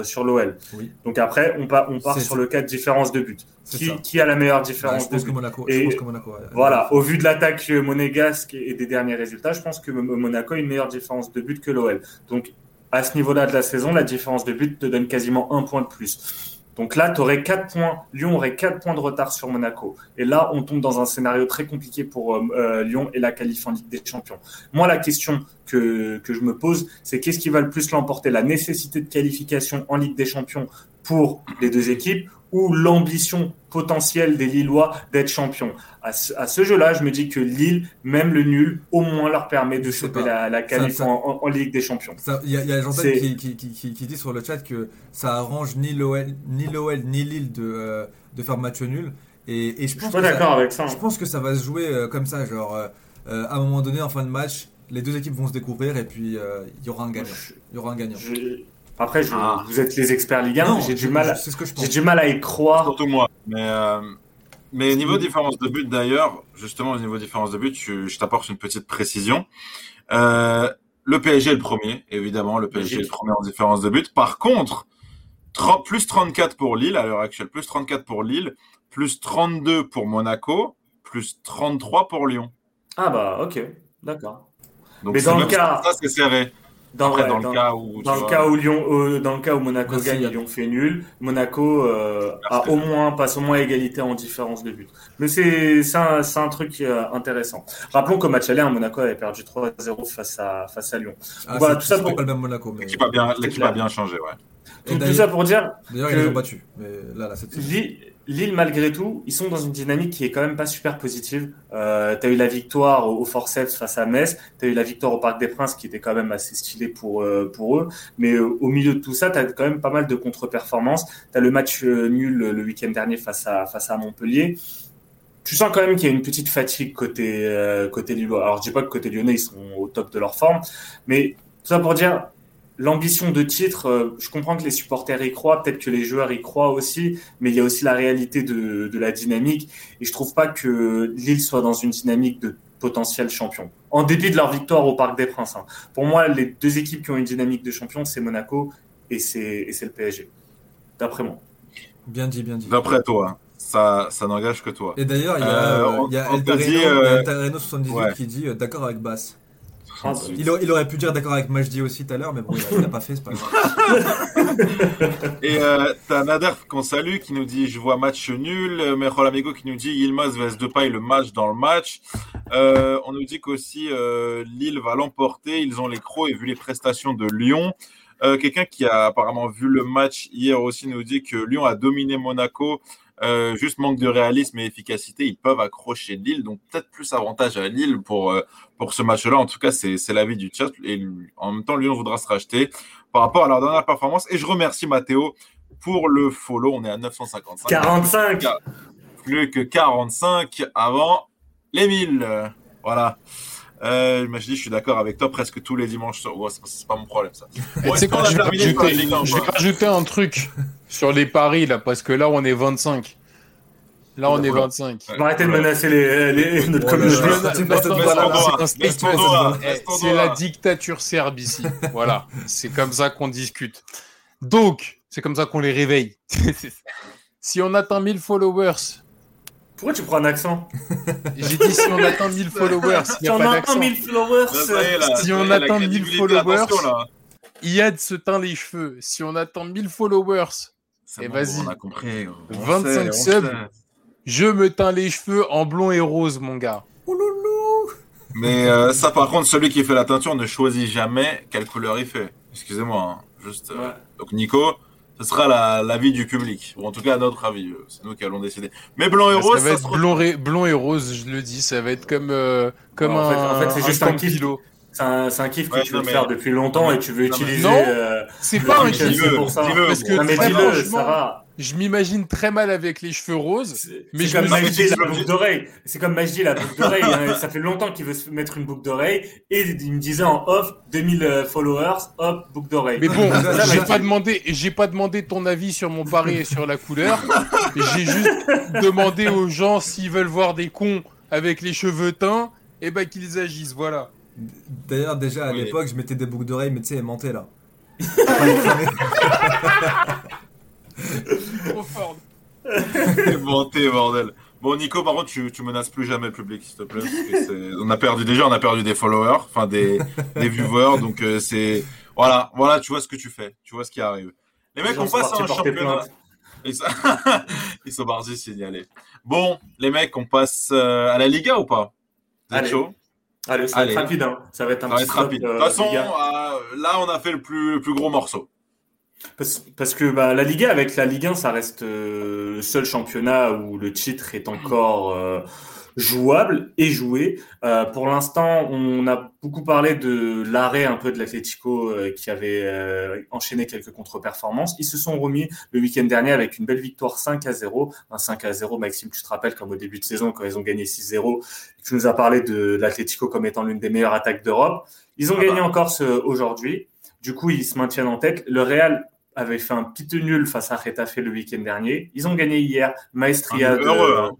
sur l'OL. Oui. Donc après, on part on part sur le cas de différence de but. Qui, qui, a la meilleure différence je pense Que Monaco, je pense que Monaco voilà, au vu de l'attaque monégasque et des derniers résultats, je pense que Monaco a une meilleure différence de but que l'OL. Donc à ce niveau-là de la saison, la différence de but te donne quasiment un point de plus. Donc là, tu aurais 4 points. Lyon aurait 4 points de retard sur Monaco. Et là, on tombe dans un scénario très compliqué pour euh, euh, Lyon et la qualif en Ligue des Champions. Moi, la question que, que je me pose, c'est qu'est-ce qui va le plus l'emporter? La nécessité de qualification en Ligue des Champions pour les deux équipes ou l'ambition potentielle des Lillois d'être champions. À ce, jeu-là, je me dis que Lille, même le nul, au moins leur permet de choper la, la qualif en, Ligue des Champions. Il y a, y a qui, qui, qui, qui, dit sur le chat que ça arrange ni l'OL ni, l'OL, ni Lille de, euh, de faire match nul. Et, et je, pense suis pas d'accord avec ça. Je pense que ça va se jouer euh, comme ça, genre euh, à un moment donné, en fin de match, les deux équipes vont se découvrir et puis il y aura un gagnant. Il y aura un gagnant. Après, ah. vous êtes les experts Ligue 1, j'ai du mal, j'ai du mal à y croire. Surtout moi. Mais, euh, mais niveau différence de but d'ailleurs, justement au niveau différence de but, je, t'apporte une petite précision. Euh, le PSG est le premier, évidemment, le PSG est le premier en différence de but. Par contre, plus 34 pour Lille à l'heure actuelle, plus 34 pour Lille, plus 32 pour Monaco, plus 33 pour Lyon. Ah bah ok, d'accord. Mais dans le cas, ça c'est serré. Dans, le cas où dans le cas où Lyon, euh, dans le cas où Monaco gagne, Lyon fait nul. Monaco euh, a au moins passe au moins égalité en différence de but. Mais c'est c'est un, un, truc euh, intéressant. Rappelons qu'au match aller, hein, Monaco avait perdu 3-0 face à face à Lyon. Ah, voilà, tout ça pour pas le même Monaco. L'équipe a bien l'équipe a bien changé, ouais. Tout, ça pour dire. D'ailleurs, ils ont battu. Mais là, là, Lille, malgré tout, ils sont dans une dynamique qui est quand même pas super positive. Euh, tu as eu la victoire au, forceps face à Metz, tu as eu la victoire au Parc des Princes qui était quand même assez stylé pour, euh, pour eux. Mais euh, au milieu de tout ça, tu as quand même pas mal de contre-performances. Tu as le match euh, nul le week-end dernier face à, face à Montpellier. Tu sens quand même qu'il y a une petite fatigue côté, côté Lillois. Alors je dis pas que côté lyonnais, ils sont au top de leur forme, mais tout ça pour dire, l'ambition de titre, euh, je comprends que les supporters y croient, peut-être que les joueurs y croient aussi, mais il y a aussi la réalité de, de la dynamique. Et je trouve pas que Lille soit dans une dynamique de potentiel champion. En dépit de leur victoire au Parc des Princes. Hein. Pour moi, les deux équipes qui ont une dynamique de champion, c'est Monaco et c'est le PSG. D'après moi. Bien dit, bien dit. D'après toi. Ça, ça n'engage que toi. Et d'ailleurs, il y a, euh, y a El 78 euh, qui dit d'accord avec Bass. Il, aurait pu dire d'accord avec Majdi aussi tout à l'heure, mais bon, il n'a pas fait, c'est pas grave. Et euh, t'as Nader qu'on salue qui nous dit Je vois match nul. Merol Amigo qui nous dit Yilmaz vs Depay, le match dans le match. Euh, on nous dit qu'aussi euh, Lille va l'emporter. Ils ont les crocs et vu les prestations de Lyon. Euh, quelqu'un qui a apparemment vu le match hier aussi nous dit que Lyon a dominé Monaco euh, juste manque de réalisme et efficacité, ils peuvent accrocher Lille. Donc peut-être plus avantage à Lille pour, euh, pour ce match-là. En tout cas, c'est l'avis du chat. Et en même temps, Lyon voudra se racheter par rapport à leur dernière performance. Et je remercie Mathéo pour le follow. On est à 955. 45 Plus que 45 avant les 1000. Voilà. Euh, je suis d'accord avec toi presque tous les dimanches. Ouais, c'est pas mon problème ça. je, vais rajouter, un truc sur les paris là, parce que là on est 25. Là, on est 25. On va arrêter de menacer les, les, notre communauté. C'est la dictature serbe ici. Voilà. C'est comme ça qu'on discute. Donc, c'est comme ça qu'on les réveille. si on atteint 1000 followers, pourquoi tu prends un accent J'ai dit si on atteint 1000 followers, il n'y a pas d'accent. 1000 followers, si on atteint 1000 followers, Yad se teint les cheveux. Si on atteint 1000 followers, et eh, vas-y. On a compris. 25 subs, je me teins les cheveux en blond et rose, mon gars. Mais euh, ça, par contre, celui qui fait la teinture ne choisit jamais quelle couleur il fait. Excusez-moi. Hein. Juste. Euh, donc, Nico, ce sera l'avis du public, ou en tout cas notre avis. Euh, c'est nous qui allons décider. Mais blanc et rose, ça va être blond, blond, et rose, je le dis, ça va être comme euh, comme un. En fait, c'est juste un, kiff. C'est un, un, kiff que tu veux faire depuis longtemps et tu veux utiliser. Non, euh, c'est pas un kiff. pour ça. Parce que non, mais dis-le, ça va je m'imagine très mal avec les cheveux roses. Mais c'est comme Majdi la boucle d'oreille. C'est comme Majdi la boucle d'oreille. Hein. Ça fait longtemps qu'il veut se mettre une boucle d'oreille et il me disait en off 2000 euh, followers, hop boucle d'oreille. Mais bon, j'ai pas demandé, j'ai pas demandé ton avis sur mon pari et sur la couleur. J'ai juste demandé aux gens s'ils veulent voir des cons avec les cheveux teints, et eh ben qu'ils agissent. Voilà. D'ailleurs, déjà à l'époque, je mettais des boucles d'oreilles, mais tu sais, aimantées là. Trop fort. Monté, bordel. Bon, Nico, par contre, tu, tu menaces plus jamais le public, s'il te plaît. on a perdu déjà, on a perdu des followers, enfin des, des viewers, donc euh, c'est voilà, voilà, tu vois ce que tu fais, tu vois ce qui arrive. Les mecs, on passe à un championnat. Ils sont, Ils sont signalés. Bon, les mecs, on passe euh, à la Liga ou pas? Vous êtes chaud? Allez, ça va être rapide. Hein. Ça va être un petit rapide. de toute façon, là, on a fait le plus, le plus gros morceau. Parce, que bah, la Liga, avec la Ligue 1, ça reste le seul championnat où le titre est encore jouable et joué. Euh, pour l'instant, on a beaucoup parlé de l'arrêt un peu de l'Atlético euh, qui avait euh, enchaîné quelques contre-performances. Ils se sont remis le week-end dernier avec une belle victoire 5 à 0. Un 5 à 0, Maxime, tu te rappelles comme au début de saison, quand ils ont gagné 6-0, tu nous as parlé de l'Atlético comme étant l'une des meilleures attaques d'Europe. Ils ont ah gagné bah. encore ce, aujourd'hui. Du coup, ils se maintiennent en tête. Le Real avait fait un petit nul face à Retafe le week-end dernier. Ils ont gagné hier. Maestria de, hein.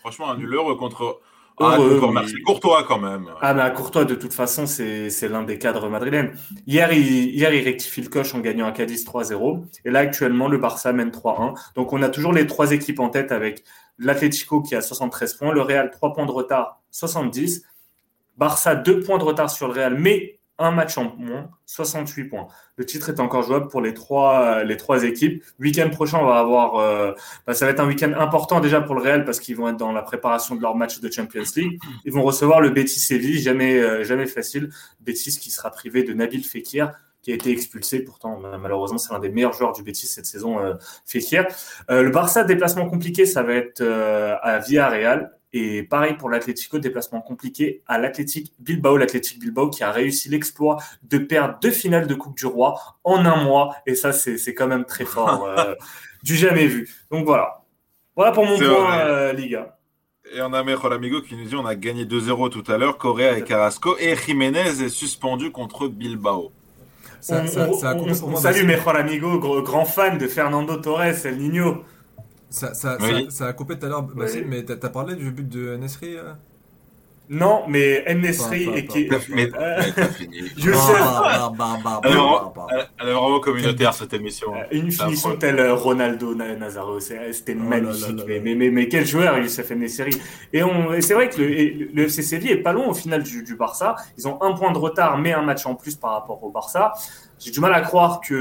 Franchement, un nul heureux contre. Ah, heureux, Courtois quand même. Ah, mais à Courtois, de toute façon, c'est l'un des cadres madrilènes. Hier il, hier, il rectifie le coche en gagnant à Cadiz 3-0. Et là, actuellement, le Barça mène 3-1. Donc, on a toujours les trois équipes en tête avec l'Atlético qui a 73 points, le Real 3 points de retard, 70. Barça 2 points de retard sur le Real, mais un match en moins, 68 points. Le titre est encore jouable pour les trois, les trois équipes. Week-end prochain, on va avoir, euh, bah, ça va être un week-end important déjà pour le Real parce qu'ils vont être dans la préparation de leur match de Champions League. Ils vont recevoir le Betis Séville, jamais, euh, jamais facile. Betis qui sera privé de Nabil Fekir qui a été expulsé. Pourtant, malheureusement, c'est l'un des meilleurs joueurs du Betis cette saison, euh, Fekir. Euh, le Barça, déplacement compliqué, ça va être à Villarreal. Et pareil pour l'Atlético, déplacement compliqué à l'Athletic Bilbao, l'Athletic Bilbao qui a réussi l'exploit de perdre deux finales de Coupe du Roi en un mois. Et ça, c'est quand même très fort, euh, du jamais vu. Donc voilà. Voilà pour mon point, euh, Liga. Et on a Mejor Amigo qui nous dit on a gagné 2-0 tout à l'heure, Correa et Carrasco. Et Jiménez est suspendu contre Bilbao. Ça, on, salue Mejor Amigo, grand fan de Fernando Torres, El Niño. Ça, ça, ça, a coupé tout à l'heure, mais t'as as parlé du but de Nesri euh? Non, mais Nesri et qui. Mais Je sais. Elle est vraiment communautaire cette émission. Euh, une finition telle euh, Ronaldo Nazaro, c'était oh magnifique. Mais, mais, mais, quel joueur Youssef Nesri Et, et c'est vrai que le, le FC Séville est pas loin au final du, du Barça. Ils ont un point de retard, mais un match en plus par rapport au Barça. J'ai du mal à croire que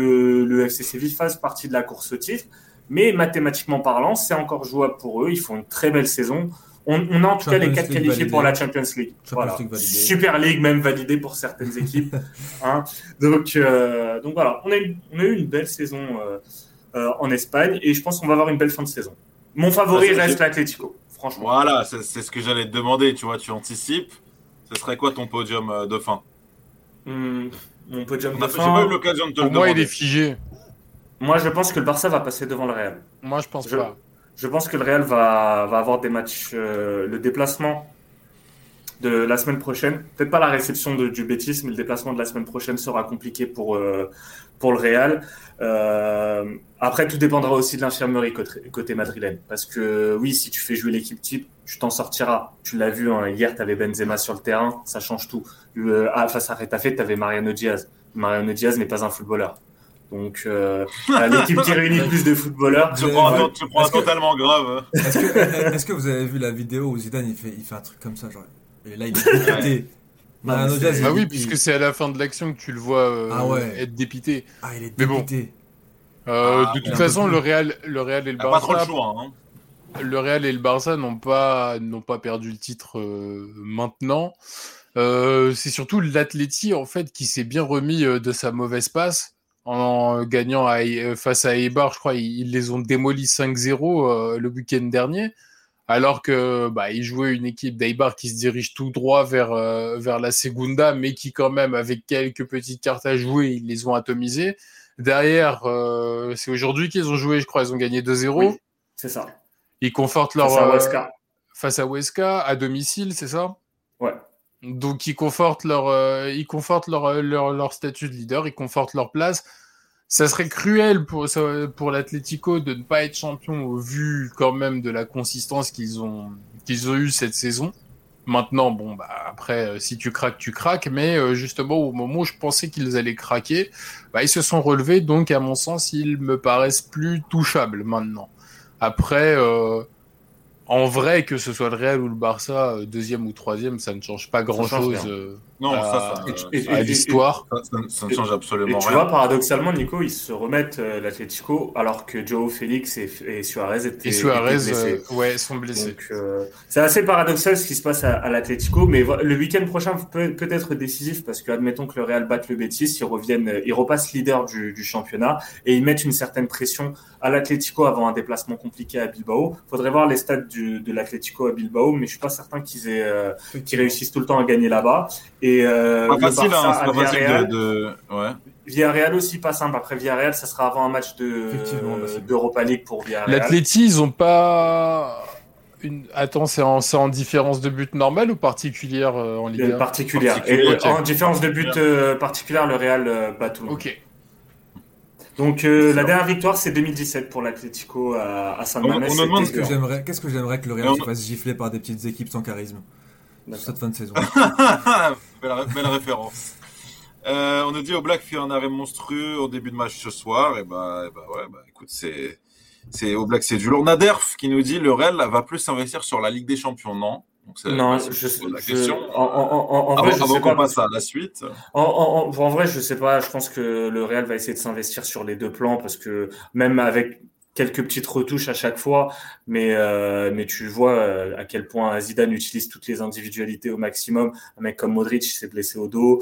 le FC Séville fasse partie de la course au titre. Mais mathématiquement parlant, c'est encore jouable pour eux. Ils font une très belle saison. On, a en tout cas les quatre qualifiés pour la Champions League. Super League même validé pour certaines équipes. Hein. Donc, euh, donc voilà, on a, eu, on a eu une belle saison euh, euh, en Espagne et je pense qu'on va avoir une belle fin de saison. Mon favori reste l'Atlético, franchement. Voilà, c'est ce que j'allais te demander. Tu vois, tu anticipes. Ce serait quoi ton podium de fin? Hmm, Mon podium de fin. J'ai pas eu l'occasion de te Pour moi, il est figé. Moi, je pense que le Barça va passer devant le Real. Moi, je pense pas. Je pense que le Real va, va avoir des matchs. Euh, le déplacement de la semaine prochaine, peut-être pas la réception de, du Betis, mais le déplacement de la semaine prochaine sera compliqué pour, euh, pour le Real. Euh, après, tout dépendra aussi de l'infirmerie côté, côté, madrilène. Parce que oui, si tu fais jouer l'équipe type, tu t'en sortiras. Tu l'as vu, hein, hier, tu avais Benzema sur le terrain, ça change tout. Ah, face à Retafe, tu avais Mariano Diaz. Mariano Diaz n'est pas un footballeur. Donc, euh, l'équipe qui réunit plus de footballeurs. Tu prends, tu prends totalement grave. Est-ce que, vous avez vu la vidéo où Zidane il fait, il fait un truc comme ça genre, Et là, il est dépité. bah oui, puisque c'est à la fin de l'action que tu le vois euh, ah être dépité. Ah, il est dépité. Euh, ah, de toute façon, le Real, le Real et le Barça. Pas trop le choix. Hein. Le Real et le Barça n'ont pas, n'ont pas perdu le titre maintenant. c'est surtout l'Atleti en fait qui s'est bien remis de sa mauvaise passe en gagnant euh, face à Eibar, je crois, ils, les ont démolis 5-0 euh, le week-end dernier, alors que bah, ils jouaient une équipe d'Eibar qui se dirige tout droit vers, euh, vers la Segunda, mais qui quand même, avec quelques petites cartes à jouer, ils les ont atomisés. Derrière, c'est aujourd'hui qu'ils ont joué, je crois, ils ont gagné 2-0. c'est ça. Ils confortent leur... Face à Face à Huesca, à domicile, c'est ça? Donc ils confortent leur, euh, ils confortent leur, leur, leur, statut de leader, ils confortent leur place. Ça serait cruel pour, pour l'Atlético de ne pas être champion au vu quand même de la consistance qu'ils ont, qu'ils ont eu cette saison. Maintenant, bon, bah, après, euh, si tu craques, tu craques, mais euh, justement, au moment où je pensais qu'ils allaient craquer, bah, ils se sont relevés, donc à mon sens, ils me paraissent plus touchables maintenant. Après, euh, en vrai, que ce soit le Real ou le Barça, euh, deuxième ou troisième, ça ne change pas grand-chose. Euh, non, ça, ça, à l'histoire. Ça, ne change absolument rien. Tu vois, paradoxalement, Nico, ils se remettent euh, l'Atlético alors que Joe Félix et, Suarez étaient, et Suarez, blessés. Euh, ouais, sont blessés. Euh, c'est assez paradoxal ce qui se passe à, à l'Atlético, mais le week-end prochain peut, peut être décisif parce que, admettons que le Real batte le Betis, ils reviennent, ils repassent leader du, du championnat et ils mettent une certaine pression à l'Atlético avant un déplacement compliqué à Bilbao. Faudrait voir les stats du, de l'Atlético à Bilbao, mais je suis pas certain qu'ils aient, euh, qu'ils réussissent tout le temps à gagner là-bas. Et euh, pas facile, hein, c'est pas facile de, de... Ouais. Villarreal aussi pas simple. Après Villarreal, ça sera avant un match de d'Europa League pour Villarreal. L'Atleti, ils ont pas une... Attends, c'est en, en, différence de but normale ou particulière euh, en Ligue 1 Particulière. Et, En différence de but euh, particulière, le Real euh, bat tout. Ok. Donc euh, la dernière victoire, c'est 2017 pour l'Atlético à, à Saint-Mamés. On, on demande ce que j'aimerais, qu'est-ce que j'aimerais que le Real se fasse gifler par des petites équipes sans charisme? Cette fin de saison. belle, référence. Euh, on nous dit au Black fait un arrêt monstrueux au début de match ce soir. Et bah, et bah ouais, bah écoute, c'est c'est au Black, c'est du lourd. Naderf qui nous dit le Real va plus s'investir sur la Ligue des Champions, non? Non, je sais la question. En, en, en, vrai, je sais pas. passe à la suite? En, vrai, je sais pas. Je pense que le Real va essayer de s'investir sur les deux plans parce que même avec quelques petites retouches à chaque fois, mais euh, mais tu vois euh, à quel point Zidane utilise toutes les individualités au maximum. Un mec comme Modric s'est blessé au dos.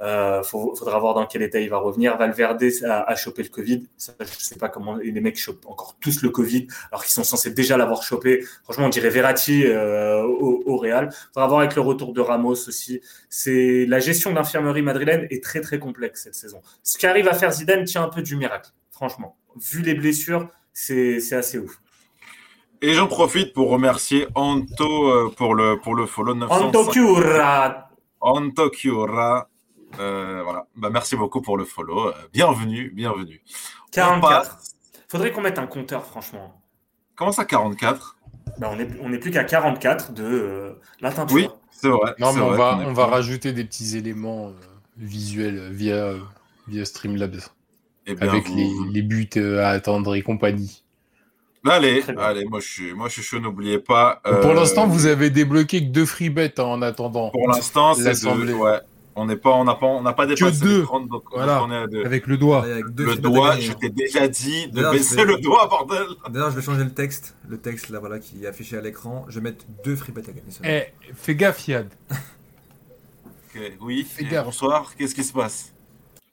Euh, faudra voir dans quel état il va revenir. Valverde a, chopé le Covid. Je sais pas comment les mecs chopent encore tous le Covid, alors qu'ils sont censés déjà l'avoir chopé. Franchement, on dirait Verratti euh, au, au, Real. Faudra voir avec le retour de Ramos aussi. C'est la gestion de l'infirmerie madrilène est très très complexe cette saison. Ce qu'arrive à faire Zidane tient un peu du miracle, franchement. Vu les blessures, c'est assez ouf. Et j'en profite pour remercier Anto euh, pour le, pour le follow 900. Anto Cura. Anto Cura. Euh, voilà. Bah, merci beaucoup pour le follow. Euh, bienvenue, bienvenue. 44. Faudrait qu'on mette un compteur, franchement. Comment ça, 44 bah, On n'est on est plus qu'à 44 de euh, la teinture. Oui, c'est vrai. Non, mais on, va, on va rajouter des petits éléments visuels via, via Streamlabs. Eh avec les, les, buts à attendre et compagnie. Allez, allez, moi je suis, moi je suis chaud, n'oubliez pas. Pour l'instant, vous avez débloqué que deux free bets hein, en attendant. Pour l'instant, c'est deux, ouais. On n'est pas, on n'a pas, on n'a pas dépassé que deux. 30, donc voilà. on est à deux. Avec le doigt. Avec le doigt, je t'ai déjà dit de baisser le doigt, bordel. D'ailleurs, je vais changer le texte. Le texte, là, voilà, qui est affiché à l'écran. Je vais mettre deux free bets à gagner. Eh, fais gaffe, Yad. Oui, fais gaffe. bonsoir. Qu'est-ce qui se passe?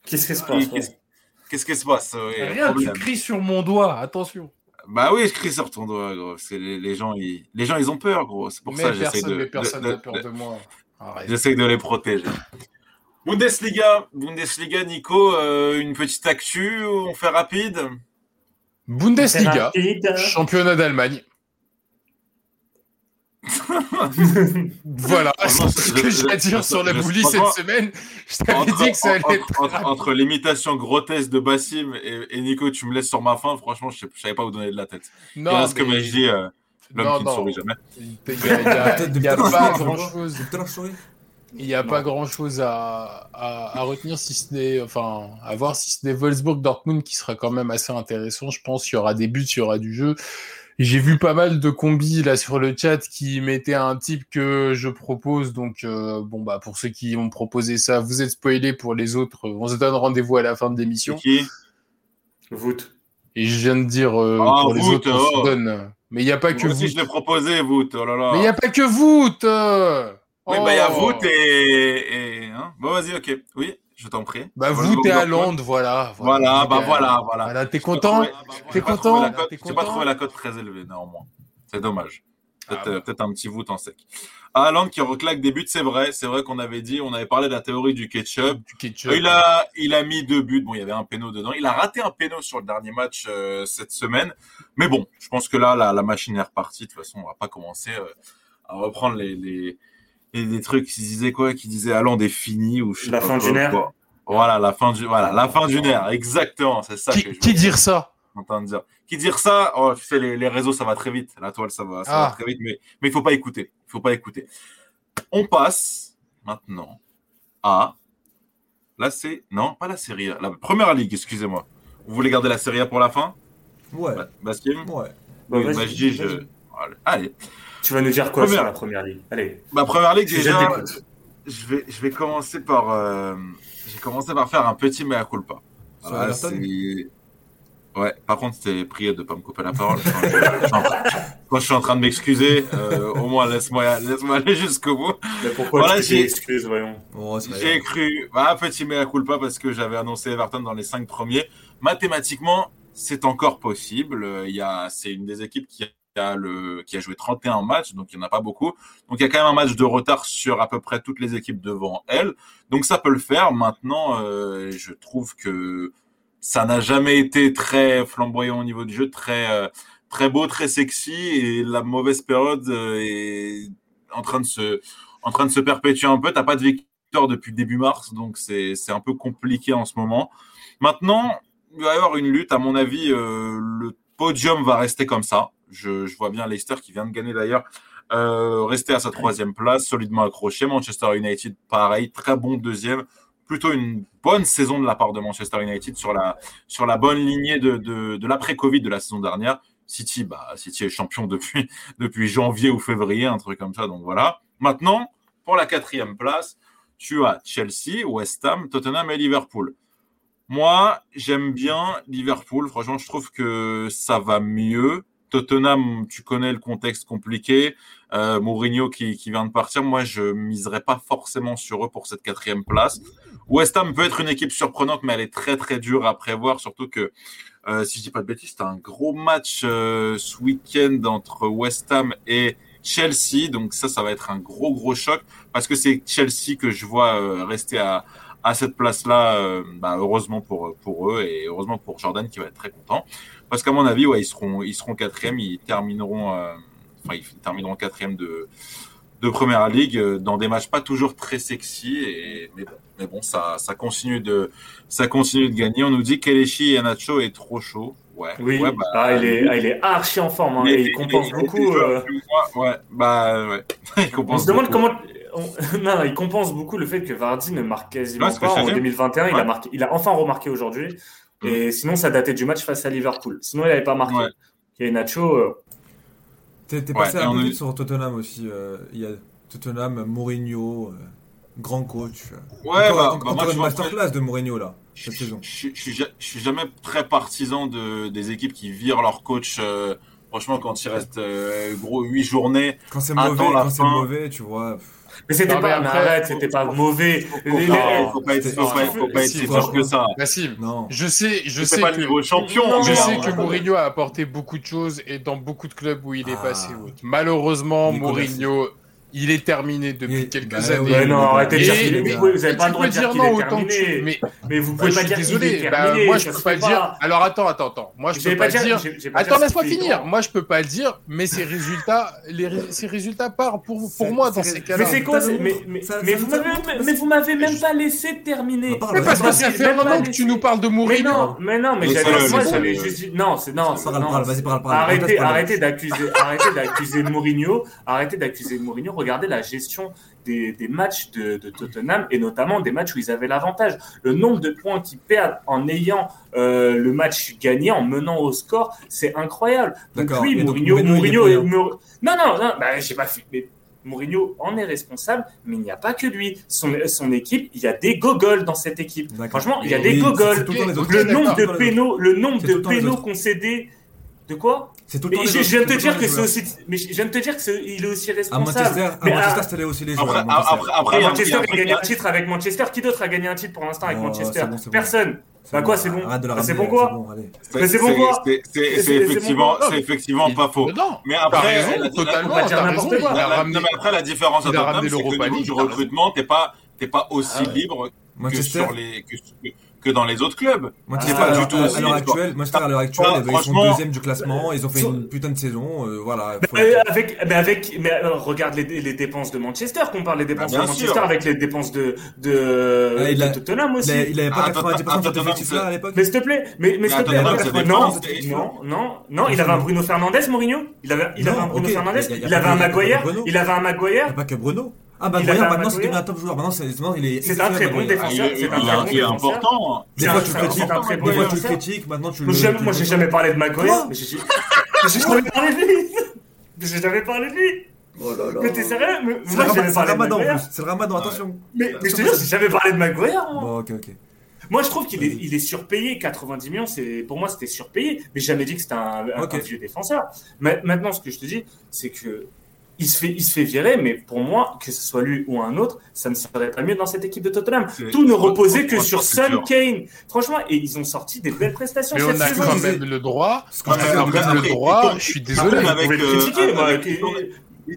Qu'est-ce qui se passe Qu'est-ce qui se passe Rien, tu cries sur mon doigt, attention. Bah oui, je crie sur ton doigt, gros. C'est les, les, gens, ils, les gens, ils ont peur, gros. C'est pour mais ça que j'essaie de. Mais personne n'a peur de moi. J'essaie de les protéger. Bundesliga, Bundesliga, Nico, euh, une petite actu, on fait rapide. Bundesliga, championnat d'Allemagne. voilà, c'est ce que j'ai à dire sur la boulie cette semaine. Je t'avais dit que ça allait être. Entre, l'imitation grotesque de Bassim et, Nico, tu me laisses sur ma faim, franchement, je ne savais pas où donner de la tête. Non, ce que je dis, euh, l'homme qui ne sourit jamais. Il n'y a, pas grand chose. Il n'y a pas grand chose à, à, retenir si ce n'est, enfin, à voir si ce n'est Wolfsburg-Dortmund qui sera quand même assez intéressant. Je pense qu'il y aura des buts, il y aura du jeu. J'ai vu pas mal de combis là sur le chat qui mettaient un type que je propose. Donc, euh, bon, bah, pour ceux qui ont proposé ça, vous êtes spoilés. Pour les autres, on se donne rendez-vous à la fin de l'émission. Qui? Voûte. Et je viens de dire euh, ah, pour les autres, on se oh. donne. Mais il n'y a pas que vous. je l'ai proposé, Voûte. Oh là là. Mais il n'y a pas que Voûte. Oui, bah, il y a oh. et. Hein bon, vas-y, ok. Oui, je t'en prie. Bah, vous, t'es à Londres, voilà. Voilà, bah, voilà, voilà. Voilà, t'es content T'es content J'ai pas trouvé la cote très élevée, néanmoins. C'est dommage. Ah peut-être un petit voûte en sec. Haaland qui reclaque des buts, c'est vrai. C'est vrai qu'on avait dit, on avait parlé de la théorie du ketchup. Du ketchup il, a, il a mis deux buts. Bon, il y avait un péno dedans. Il a raté un péno sur le dernier match euh, cette semaine. Mais bon, je pense que là, la, la machine est repartie. De toute façon, on va pas commencer euh, à reprendre les, les, et des trucs qui disaient quoi? Qui disaient Allons est fini ou La fin du nerf. Voilà, la fin du voilà, la fin du nerf, exactement, c'est ça. Qui, que je qui dire ça? dire. Qui dire ça? Oh, tu sais, les, les, réseaux, ça va très vite. La toile, ça va, ça va ah. très vite, mais mais il faut pas écouter. Il faut pas écouter. On passe maintenant à là c'est non pas la série A, la première ligue. Excusez-moi. Vous voulez garder la série A pour la fin? Ouais. Baskim? Ouais. Oui, bah, je je... Allez. Tu vas nous dire quoi sur la première ligue? Allez. Ma première ligue, déjà. je vais, je vais commencer par, euh, j'ai commencé par faire un petit mea culpa. Ouais, par contre, c'était prié de pas me couper la parole. Quand je suis en train de m'excuser, euh, au moins laisse-moi laisse aller jusqu'au bout. Mais pourquoi voilà, tu t'excuses, voyons? Oh, J'ai cru, bah, petit mea culpa parce que j'avais annoncé Everton dans les cinq premiers. Mathématiquement, c'est encore possible. Il y a, c'est une des équipes qui qui a joué 31 matchs, donc il n'y en a pas beaucoup. Donc il y a quand même un match de retard sur à peu près toutes les équipes devant elle. Donc ça peut le faire. Maintenant, euh, je trouve que ça n'a jamais été très flamboyant au niveau du jeu, très euh, très beau, très sexy, et la mauvaise période euh, est en train de se en train de se perpétuer un peu. T'as pas de victoire depuis début mars, donc c'est un peu compliqué en ce moment. Maintenant, il va y avoir une lutte. À mon avis, le podium va rester comme ça. Je, vois bien Leicester qui vient de gagner d'ailleurs. Euh, rester à sa troisième place, solidement accroché. Manchester United, pareil, très bon deuxième plutôt une bonne saison de la part de Manchester United sur la, sur la bonne lignée de, de, de l'après-Covid de la saison dernière. City, bah, City est champion depuis, depuis janvier ou février, un truc comme ça. Donc voilà. Maintenant, pour la quatrième place, tu as Chelsea, West Ham, Tottenham et Liverpool. Moi, j'aime bien Liverpool. Franchement, je trouve que ça va mieux. Tottenham, tu connais le contexte compliqué. Euh, Mourinho qui, qui, vient de partir. Moi, je miserais pas forcément sur eux pour cette quatrième place. West Ham peut être une équipe surprenante, mais elle est très très dure à prévoir, surtout que euh, si je dis pas de bêtises, c'est un gros match euh, ce week-end entre West Ham et Chelsea, donc ça, ça va être un gros gros choc parce que c'est Chelsea que je vois euh, rester à, à cette place-là. Bah, heureusement pour pour eux et heureusement pour Jordan qui va être très content parce qu'à mon avis, ouais, ils seront ils seront quatrième, ils termineront, enfin ils termineront quatrième de de première ligue dans des matchs pas toujours très sexy et mais bon mais bon, ça, ça continue de, ça continue de gagner. On nous dit qu'Elechi Nacho est trop chaud. Ouais. Oui, bah, ah, il, est, il est archi en forme. Hein, et il compense beaucoup. Euh... Ouais, bah ouais. il compense on se demande comment. non, il compense beaucoup le fait que Vardy ne marque quasiment pas en 2021. Il a marqué, il a enfin remarqué aujourd'hui. Mm. Et sinon, ça datait du match face à Liverpool. Sinon, il n'avait pas marqué. Et Nacho. Euh... T'es passé un peu vite sur Tottenham aussi. Euh, il y a Tottenham, Mourinho. Euh, grand coach. Ouais, encore, bah, bah, une masterclass de Mourinho là cette saison. Je, je, suis jamais très partisan de des équipes qui virent leur coach. Euh, franchement, quand il reste euh, gros 8 journées, quand c'est mauvais, quand c'est mauvais, tu vois. Mais c'était pas, arrête, c'était pas mauvais. Faut, pas être, faut pas, si fort que ça. Non. Je sais, je sais pas que, le niveau champion. je sais que Mourinho a apporté beaucoup de choses et dans beaucoup de clubs où il est ah. passé. Malheureusement, Mourinho il est terminé depuis quelques bah années. Ouais, non, arrêtez de dire Vous n'avez pas le droit de dire, qu'il est terminé. Mais, mais vous pouvez pas dire désolé. Bah, moi, je peux pas le dire. Alors, attends, attends, attends. Moi, je peux pas, dire. Attends, laisse-moi finir. Moi, je peux pas le dire, mais ces résultats, les, ces résultats partent pour, pour moi dans ces cas-là. Mais c'est quoi Mais, mais, vous m'avez même pas laissé terminer. Mais parce que ça fait un moment que tu nous parles de Mourinho. Mais non, mais j'avais juste dit. Non, c'est non. Arrêtez, arrêtez d'accuser, arrêtez d'accuser Mourinho. Arrêtez d'accuser Mourinho regardez la gestion des, matchs de, Tottenham et notamment des matchs où ils avaient l'avantage. Le nombre de points qu'ils perdent en ayant euh, le match gagné, en menant au score, c'est incroyable. Donc oui, Mourinho, Mourinho, non, non, non, bah, j'ai pas fait. Mais Mourinho en est responsable, mais il n'y a pas que lui. Son, son équipe, il y a des gogoles dans cette équipe. Franchement, il y a des gogoles. Le nombre de pénaux, le nombre de pénaux concédés. De quoi? C'est tout le temps. je, viens de te dire que c'est aussi, mais je viens de te dire que il est aussi responsable. À Manchester, mais à Manchester, c'était aussi les joueurs. Après, après, Manchester a gagné un titre avec Manchester. Qui d'autre a gagné un titre pour l'instant avec Manchester Personne. Bah quoi, c'est bon. C'est bon quoi Mais c'est bon quoi C'est effectivement, c'est effectivement pas faux. Mais après, totalement. Après, la différence entre c'est que du recrutement, t'es pas, t'es pas aussi ah libre que sur les que dans les autres clubs. Manchester, pas du tout à, l'heure actuelle, Manchester à l'heure actuelle, ils sont deuxième du classement, ils ont fait une putain de saison, euh, voilà. Mais avec, mais avec, mais euh, regarde les, les dépenses de Manchester, compare les dépenses bah, de Manchester avec les dépenses de de, ah, de Tottenham aussi. Il avait pas 90% de effectifs là à l'époque. Mais s'il te plaît, mais mais s'il te plaît, non, non, non, non, il avait un Bruno Fernandes, Mourinho. Il avait, il avait un Bruno Fernandes. Il avait un Maguire. Il avait un Maguire. Pas que Bruno. Ah bah Maguire maintenant c'est devenu un top joueur. Maintenant c'est il est C'est un très bon défenseur, c'est un très bon important. Des fois tu le critiques, des fois tu le critiques, maintenant tu le Moi j'ai jamais parlé de Maguire, j'ai jamais parlé de lui. J'ai jamais parlé de lui. Oh là là. Mais t'es sérieux? C'est le, ramadan en plus. C'est le ramadan, attention. Mais, mais je te jure, j'ai jamais parlé de Maguire. Bon, ok, ok. Moi, je trouve qu'il est, il est surpayé. 90 millions, c'est pour moi, c'était surpayé. Mais j'ai jamais dit que c'était un, un, vieux défenseur. Mais, maintenant, ce que je te dis, c'est que il se, fait, il se fait virer, mais pour moi, que ce soit lui ou un autre, ça ne serait pas mieux dans cette équipe de Tottenham. Tout ne reposait que sur Son Kane. Franchement, et ils ont sorti des belles prestations. Mais on a quand même le droit. On a quand même le droit. Je suis désolé. Avec, critiquer,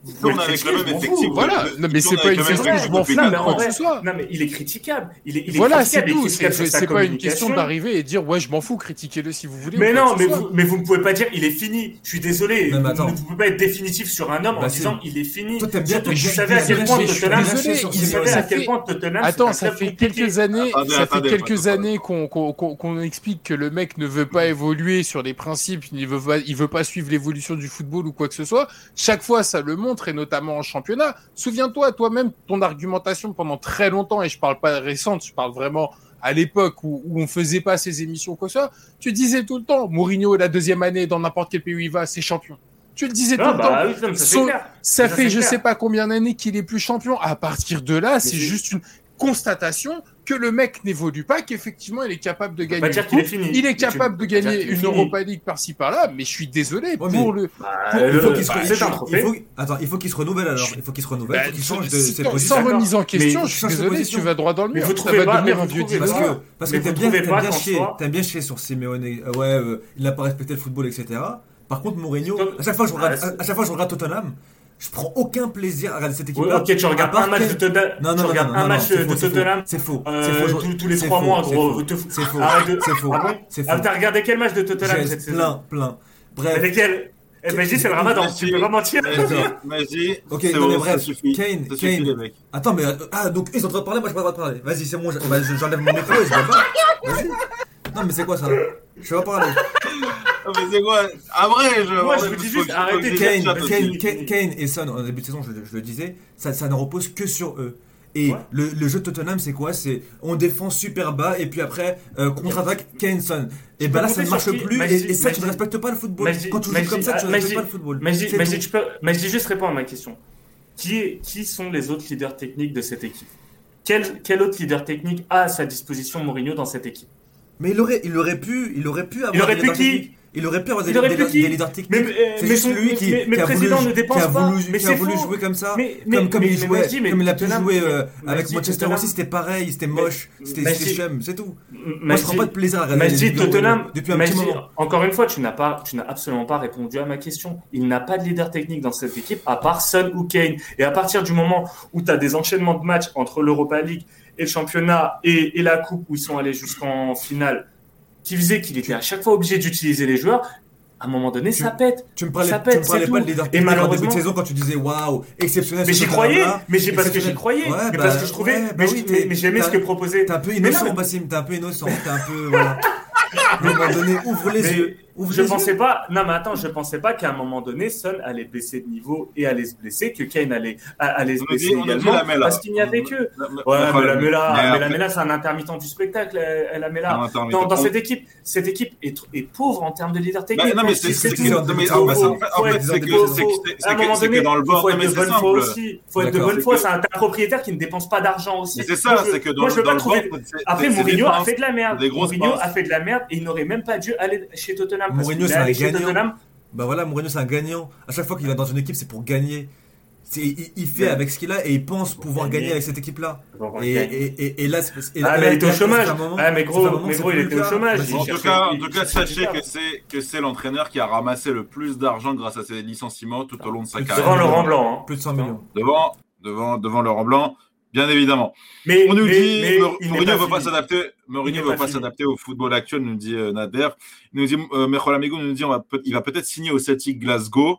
il tourne avec le même effectif. Voilà, non, mais c'est pas une question que je m'en fous de quoi que ce soit. Non, mais il est critiquable. Il est, il est voilà, c'est tout. C'est pas une question d'arriver et dire, ouais, je m'en fous, critiquez-le si vous voulez. Mais non, mais vous, mais vous ne pouvez pas dire, il est fini. Je suis désolé. Vous ne pouvez pas être définitif sur un homme en bah, disant, il est fini. Toi, t'aimes bien, tu savais à quel point Tottenham, tu savais à quel point Tottenham. Attends, ça fait quelques années, ça fait quelques années qu'on explique que le mec ne veut pas évoluer sur les principes, il veut pas, il veut pas suivre l'évolution du football ou quoi que ce soit. Chaque fois, ça le montre et notamment en championnat. Souviens-toi toi-même ton argumentation pendant très longtemps, et je parle pas récente, je parle vraiment à l'époque où, où on faisait pas ces émissions comme ça. Tu disais tout le temps, Mourinho la deuxième année dans n'importe quel pays où il va, c'est champion. Tu le disais tout le bah temps. ça, fait, je sais pas combien d'années qu'il est plus champion. À partir de là, c'est juste une constatation que le mec n'évolue pas, qu'effectivement il est capable de gagner. Dire est fini. Il est capable de gagner une Europa League par-ci par-là, mais je suis désolé pour le. il faut qu'il se, Attends, il faut qu'il se renouvelle alors. Il faut qu'il se renouvelle. il faut qu'il change de ses positions. Sans remise en question, je suis désolé, tu vas droit dans le mur. Ça va devenir un vieux Parce que parce que t'aimes bien, bien chier, t'aimes bien chier sur Simeone. Ouais, euh, il n'a pas respecté le football, etc. Par contre, Mourinho, à chaque fois je regarde, à chaque fois je regarde Tottenham, je prends aucun plaisir à regarder cette équipe-là. ok, tu regardes un match de Tottenham. Non, non, non, un match de Tottenham. C'est faux. Euh, tous, les trois mois, gros. C'est faux. C'est faux. Ah bon C'est faux. Ah, t'as regardé quel match de Tottenham cette saison Plein, plein. Bref. Lesquels eh, Magie, c'est le ramadan, tu peux pas mentir. Magie, ok, non, mais bref, Kane, Kane. Attends, mais, ah, donc, ils sont en train de parler, moi, je peux pas parler. Vas-y, c'est bon, j'enlève mon micro et je vais pas. Vas-y. Non, mais c'est quoi ça? Je vais pas parler. mais c'est quoi? Ah vrai, je. Moi, je vous dis juste, arrêtez Kane, Kane, Kane, et Son, en début de saison, je, je le disais, ça, ça ne repose que sur eux. Et le, le, jeu de Tottenham, c'est quoi? C'est on défend super bas et puis après euh, contre-attaque Kane Son. Et ben là, ça ne marche plus. et, ça, tu ne respectes pas le football. Quand tu joues comme ça, tu ne respectes pas le football. Mais je dis juste répondre à ma question. Qui, est, qui sont les autres leaders techniques de cette équipe? Quel, quel autre leader technique a à sa disposition Mourinho dans cette équipe? Mais il aurait, il aurait pu, il aurait pu avoir. Il aurait pu qui? Il aurait pu avoir des, leaders techniques. Mais, c'est juste lui qui, a voulu, jouer comme ça. Comme, comme il jouait, comme il a pu jouer euh, avec Manchester aussi, c'était pareil, c'était moche, c'était chum, c'est tout. Moi, je prends pas de plaisir à regarder Tottenham depuis un petit moment. Encore une fois, tu n'as pas, tu n'as absolument pas répondu à ma question. Il n'a pas de leader technique dans cette équipe à part Son ou Kane. Et à partir du moment où tu as des enchaînements de matchs entre l'Europa League et le championnat et la coupe où ils sont allés jusqu'en finale qui faisait qu'il était à chaque fois obligé d'utiliser les joueurs, à un moment donné, ça pète. Tu me parlais, ça pète, tu me parlais pas de leader et malheureusement, de saison quand tu disais waouh, exceptionnel. Mais j'y croyais, mais j'ai parce que j'y croyais, ouais, mais bah, parce que je trouvais, ouais, bah mais, oui, mais, j'aimais ce que proposait. T'es un peu innocent, Bassim, t'es un peu innocent, t'es un peu, voilà. à un moment donné, ouvre les yeux. Ouvre je pensais pas, non mais attends, je pensais pas qu'à un moment donné, Son allait baisser de niveau et allait se blesser, que Kane allait, allait se blesser également, parce qu'il n'y avait que. Ouais, mais la Mela, mais la Mela, c'est un intermittent du spectacle, la Mela. Dans, dans cette équipe, cette équipe est, est pauvre en termes de leader technique. non mais c'est c'est que, en fait, c'est que, c'est que dans le bord, faut être de bonne foi aussi. Faut être de bonne foi. C'est un propriétaire qui ne dépense pas d'argent aussi. C'est ça, c'est que dans le bord. Après, Mourinho a fait de la merde. Mourinho a fait de la merde et il n'aurait même pas dû aller chez Tottenham. Mourinho, c'est un gagnant. Bah voilà, Mourinho, c'est un gagnant. À chaque fois qu'il va dans une équipe, c'est pour gagner. Il, il, fait avec ce qu'il a et il pense pouvoir gagner avec cette équipe-là. Et, et, et, là, ah, mais il était au chômage. ah, mais gros, mais gros il était au chômage. En tout cas, en tout cas, sachez que c'est que c'est l'entraîneur qui a ramassé le plus d'argent grâce à ses licenciements tout au long de sa carrière. Devant Laurent Blanc. Hein. Plus de 100 millions. Devant, devant, devant Laurent Blanc. Bien évidemment. Mais, on nous dit, Mourinho ne veut pas s'adapter. Mourinho ne veut pas s'adapter au football actuel, nous dit euh, Nader. Il nous dit, euh, nous dit, on va il va peut-être signer au Celtic Glasgow.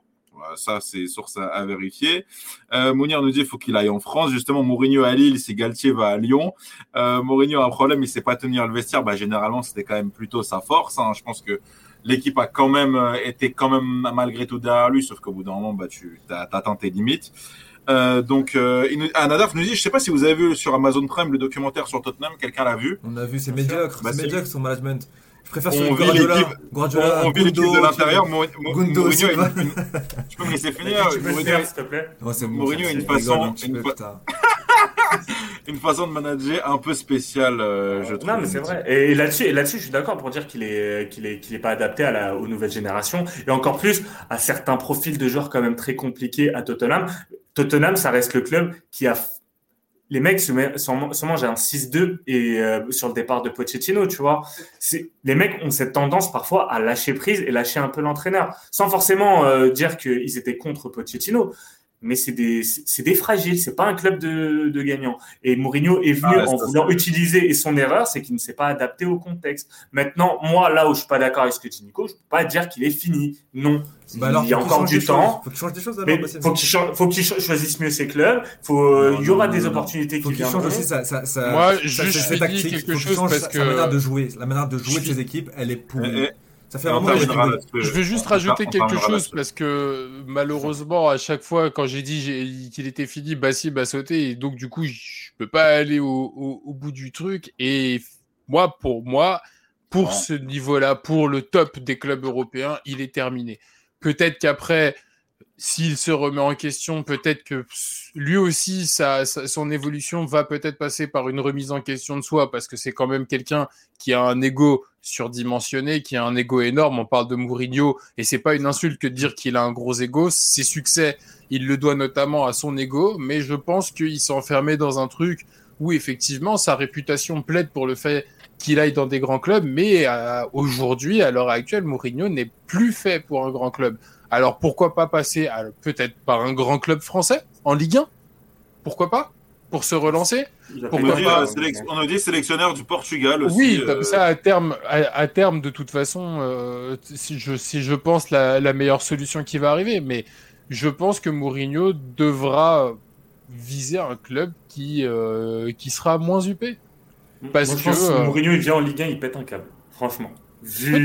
Ça, c'est source à, à vérifier. Euh, Mounir nous dit qu'il faut qu'il aille en France. Justement, Mourinho à Lille, si Galtier va à Lyon. Euh, Mourinho a un problème, il sait pas tenir le vestiaire. Bah, généralement, c'était quand même plutôt sa force. Hein. Je pense que l'équipe a quand même euh, été quand même malgré tout derrière lui, sauf qu'au bout d'un moment, bah, tu atteint tes limites. Euh, donc, euh, il nous, ah, nous dit, je sais pas si vous avez vu sur Amazon Prime le documentaire sur Tottenham, quelqu'un l'a vu? On a vu, c'est médiocre, bah, c'est médiocre son management. Je préfère celui de Guardiola. Guardiola, on, vit l'équipe de l'intérieur. Mourinho, tu peux me laisser finir Mourinho, s'il te plaît? Mourinho a une façon, une façon de manager un peu spéciale, euh, je trouve. Non, mais c'est vrai. Et là-dessus, là-dessus, je suis d'accord pour dire qu'il est, qu'il est, qu'il est pas adapté à la, aux nouvelles générations et encore plus à certains profils de joueurs quand même très compliqués à Tottenham. Tottenham, ça reste le club qui a les mecs se, mangent un 6-2 et euh, sur le départ de Pochettino, tu vois. Les mecs ont cette tendance parfois à lâcher prise et lâcher un peu l'entraîneur, sans forcément euh, dire qu'ils étaient contre Pochettino mais c'est des, c'est des fragiles, c'est pas un club de, de gagnants. Et Mourinho est venu ah en voulant utiliser, et son erreur, c'est qu'il ne s'est pas adapté au contexte. Maintenant, moi, là où je suis pas d'accord avec ce que dit Nico, je peux pas dire qu'il est fini. Non. Bah il y a encore du temps. Faut qu'il change des choses Faut qu'il faut qu'il choisisse mieux ses clubs. Faut, il y aura des opportunités qui viendront. Faut qu'il change aussi ça, ça, Moi, juste quelque chose parce que. La manière de jouer, la manière de jouer de ses équipes, elle est pourrie. Ça fait je, vais juste rajouter quelque chose parce que malheureusement, à chaque fois, quand j'ai dit qu'il était fini, Bassi m'a sauté et donc du coup, je peux pas aller au, bout du truc. Et moi, pour moi, pour ce niveau-là, pour le top des clubs européens, il est terminé. Peut-être qu'après, s'il se remet en question, peut-être que lui aussi, sa, son évolution va peut-être passer par une remise en question de soi, parce que c'est quand même quelqu'un qui a un ego surdimensionné, qui a un ego énorme. On parle de Mourinho, et c'est pas une insulte que de dire qu'il a un gros ego. Ses succès, il le doit notamment à son ego, mais je pense qu'il s'est enfermé dans un truc où effectivement sa réputation plaide pour le fait qu'il aille dans des grands clubs, mais euh, aujourd'hui, à l'heure actuelle, Mourinho n'est plus fait pour un grand club. Alors pourquoi pas passer peut-être par un grand club français en Ligue 1 Pourquoi pas? Pour se relancer on, nous dit sélectionneur du Portugal aussi. Oui, comme euh, ça à terme, à, terme de toute façon, euh, si, je, si je pense la, la meilleure solution qui va arriver, mais je pense que Mourinho devra viser un club qui, euh, qui sera moins upé. Parce que si Mourinho il vient en Ligue 1, il pète un câble, franchement vu,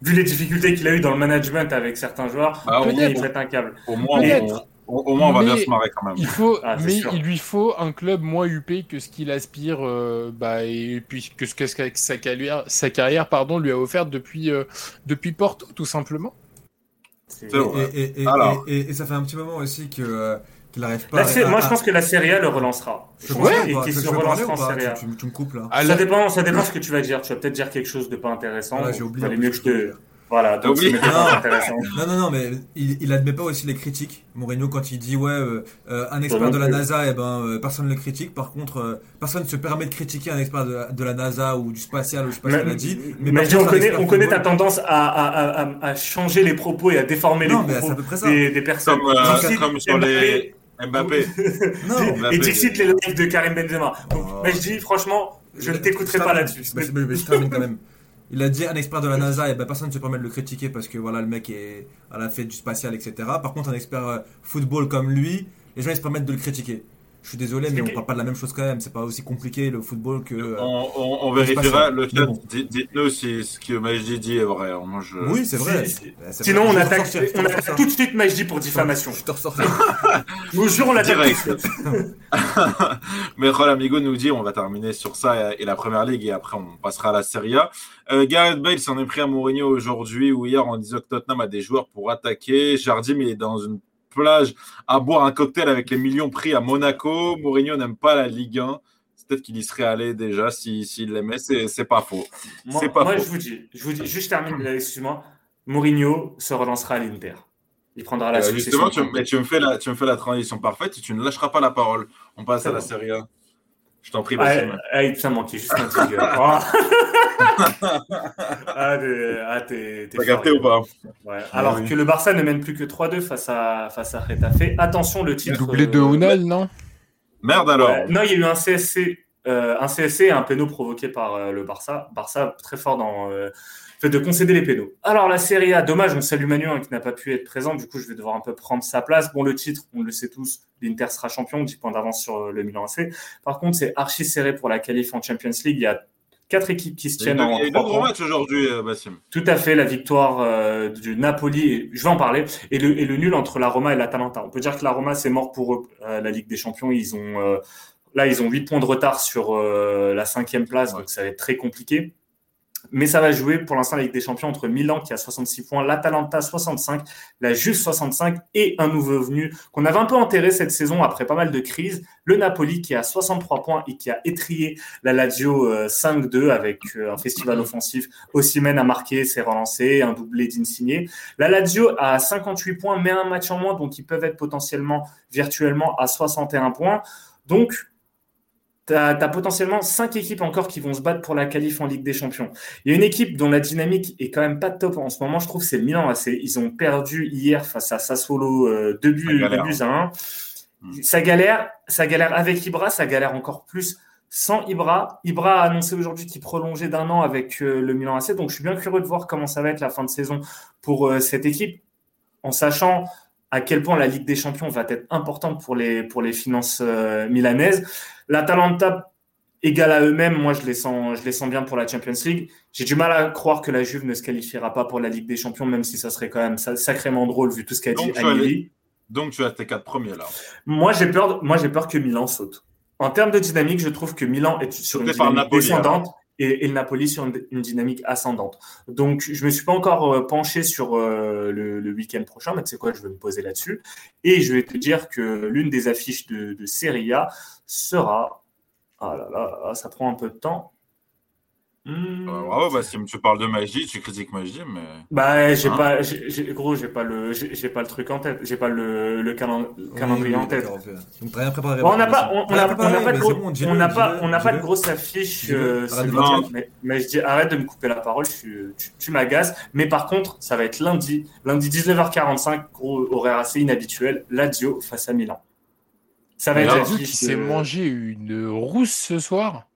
vu les difficultés qu'il a eu dans le management avec certains joueurs, bah, il fait un câble. Au moins, on, au moins, on va bien se marrer quand même. Il faut, ah, mais il lui faut un club moins huppé que ce qu'il aspire, euh, bah, et puis que ce que sa carrière, sa carrière, pardon, lui a offert depuis, euh, depuis Porto, tout simplement. Et, et, ça fait un petit moment aussi que euh, moi, je pense que la Serie A le relancera. Je ouais, et qu'il se relancera en Serie A. Tu, me coupes là. Ah, ça dépend, ça dépend ce que tu vas dire. Tu vas peut-être dire quelque chose de pas intéressant. j'ai oublié. mieux que je te. Voilà, donc oui. non, non, non, mais il, il admet pas aussi les critiques. Mourinho, quand il dit ouais, euh, euh, un expert de la NASA, et eh ben euh, personne ne le critique. Par contre, personne ne se permet de critiquer un expert de, la NASA ou du spatial ou je sais pas ce qu'il a dit. Mais, mais on connaît, on connaît ta tendance à, à, à, à, changer les propos et à déformer les propos des, des, personnes. Comme, comme sur les Mbappé. non, Et tu cites les lives de Karim Benzema. Oh. mais je dis, franchement, je ne t'écouterai pas là-dessus. Mais, je termine quand même. Il a dit un expert de la NASA, et ben personne ne se permet de le critiquer parce que voilà, le mec est à la fête du spatial, etc. Par contre, un expert euh, football comme lui, les gens ils se permettent de le critiquer. Je suis désolé, mais on parle pas de la même chose quand même. C'est pas aussi compliqué le football que. Euh, on, vérifiera le chat. Dites-nous si ce que Majdi dit est vrai. Moi, je... Oui, c'est vrai. Sinon, on attaque, on attaque tout de suite Majdi pour diffamation. Je te Je vous jure, on l'attaque direct. mais Rol Amigo nous dit on va terminer sur ça et la première ligue et après on passera à la Serie A. Euh, Gareth Bale s'en est pris à Mourinho aujourd'hui ou hier en disant que Tottenham a des joueurs pour attaquer. Jardim, il est dans une plage à boire un cocktail avec les millions pris à Monaco. Mourinho n'aime pas la Ligue 1. Peut-être qu'il y serait allé déjà s'il si, l'aimait. C'est pas faux. Moi, pas moi je vous dis, je vous dis, juste termine, excuse-moi. Mourinho se relancera à l'Inter. Il prendra la euh, Justement, tu, mais tu, me fais la, tu me fais la transition parfaite et tu ne lâcheras pas la parole. On passe à la Serie A. Je t'en prie, Bassim. Ah, ah, ça manquait juste un petit ah, t'es, T'as capté ou pas ouais. Alors que le Barça ne mène plus que 3-2 face à, face à Retafe. Attention, le titre. Doublé de Unal, non Merde alors. non, il y a eu un CSC, euh, un CSC et un péno provoqué par euh, le Barça. Barça très fort dans euh, fait de concéder les pénaux. Alors la Serie A, dommage, on salue Manu hein, qui n'a pas pu être présent. Du coup, je vais devoir un peu prendre sa place. Bon, le titre, on le sait tous, l'Inter sera champion, 10 points d'avance sur le Milan AC. Par contre, c'est archi serré pour la qualif en Champions League. Il y a quatre équipes qui se tiennent en. Il y a deux gros matchs aujourd'hui, euh, Bassim. Tout à fait, la victoire euh, du Napoli, je vais en parler, et le, et le nul entre la Roma et l'Atalanta. On peut dire que la Roma, c'est mort pour eux, euh, la Ligue des Champions. Ils ont, là, ils ont 8 points de retard sur la cinquième place, donc ça va être très compliqué. Mais ça va jouer pour l'instant avec des champions entre Milan qui a 66 points, l'Atalanta 65, la Juve 65 et un nouveau venu qu'on avait un peu enterré cette saison après pas mal de crises, le Napoli qui a 63 points et qui a étrié la Lazio 5-2 euh, avec euh, un festival offensif. Ossimène a marqué, s'est relancé, un doublé d'Insigné. La Lazio a 58 points mais un match en moins donc ils peuvent être potentiellement virtuellement à 61 points. Donc tu as, potentiellement cinq équipes encore qui vont se battre pour la qualif en Ligue des Champions. Il y a une équipe dont la dynamique est quand même pas top en ce moment, je trouve, c'est le Milan. Ils ont perdu hier face à Sassuolo euh, deux buts, à un. Hmm. Ça galère, ça galère avec Ibra, ça galère encore plus sans Ibra. Ibra a annoncé aujourd'hui qu'il prolongeait d'un an avec euh, le Milan AC, donc je suis bien curieux de voir comment ça va être la fin de saison pour euh, cette équipe, en sachant à quel point la Ligue des Champions va être importante pour les, pour les finances euh, milanaises. L'Atalanta égale à eux-mêmes, moi je les, sens, je les sens bien pour la Champions League. J'ai du mal à croire que la Juve ne se qualifiera pas pour la Ligue des Champions, même si ça serait quand même sacrément drôle vu tout ce qu'a dit Agnelli. Donc tu as tes quatre premiers là. Moi j'ai peur, moi j'ai peur que Milan saute. En termes de dynamique, je trouve que Milan est sur une dynamique descendante et, le Napoli sur une, dynamique ascendante. Donc, je me suis pas encore euh, penché sur euh, le, week-end prochain, mais tu sais quoi, je vais me poser là-dessus. Et je vais te dire que l'une des affiches de, de Serie A sera. Ah là là, ça prend un peu de temps. Hmm. Euh, bah, si tu parles de magie, tu critiques magie, mais. Bah, j'ai hein pas, j'ai, gros, j'ai pas le, j'ai, pas le truc en tête, j'ai pas le, le calendrier en tête. rien préparé. on n'a pas, on, n'a pas de gros, on n'a pas, on n'a pas de grosse affiche. Euh, mais, mais, je dis, arrête de me couper la parole, tu, tu, m'agaces. Mais par contre, ça va être lundi, lundi 19h45, gros horaire assez inhabituel, Lazio face à Milan. Ça va être. Lazio qui s'est mangé une rousse ce soir.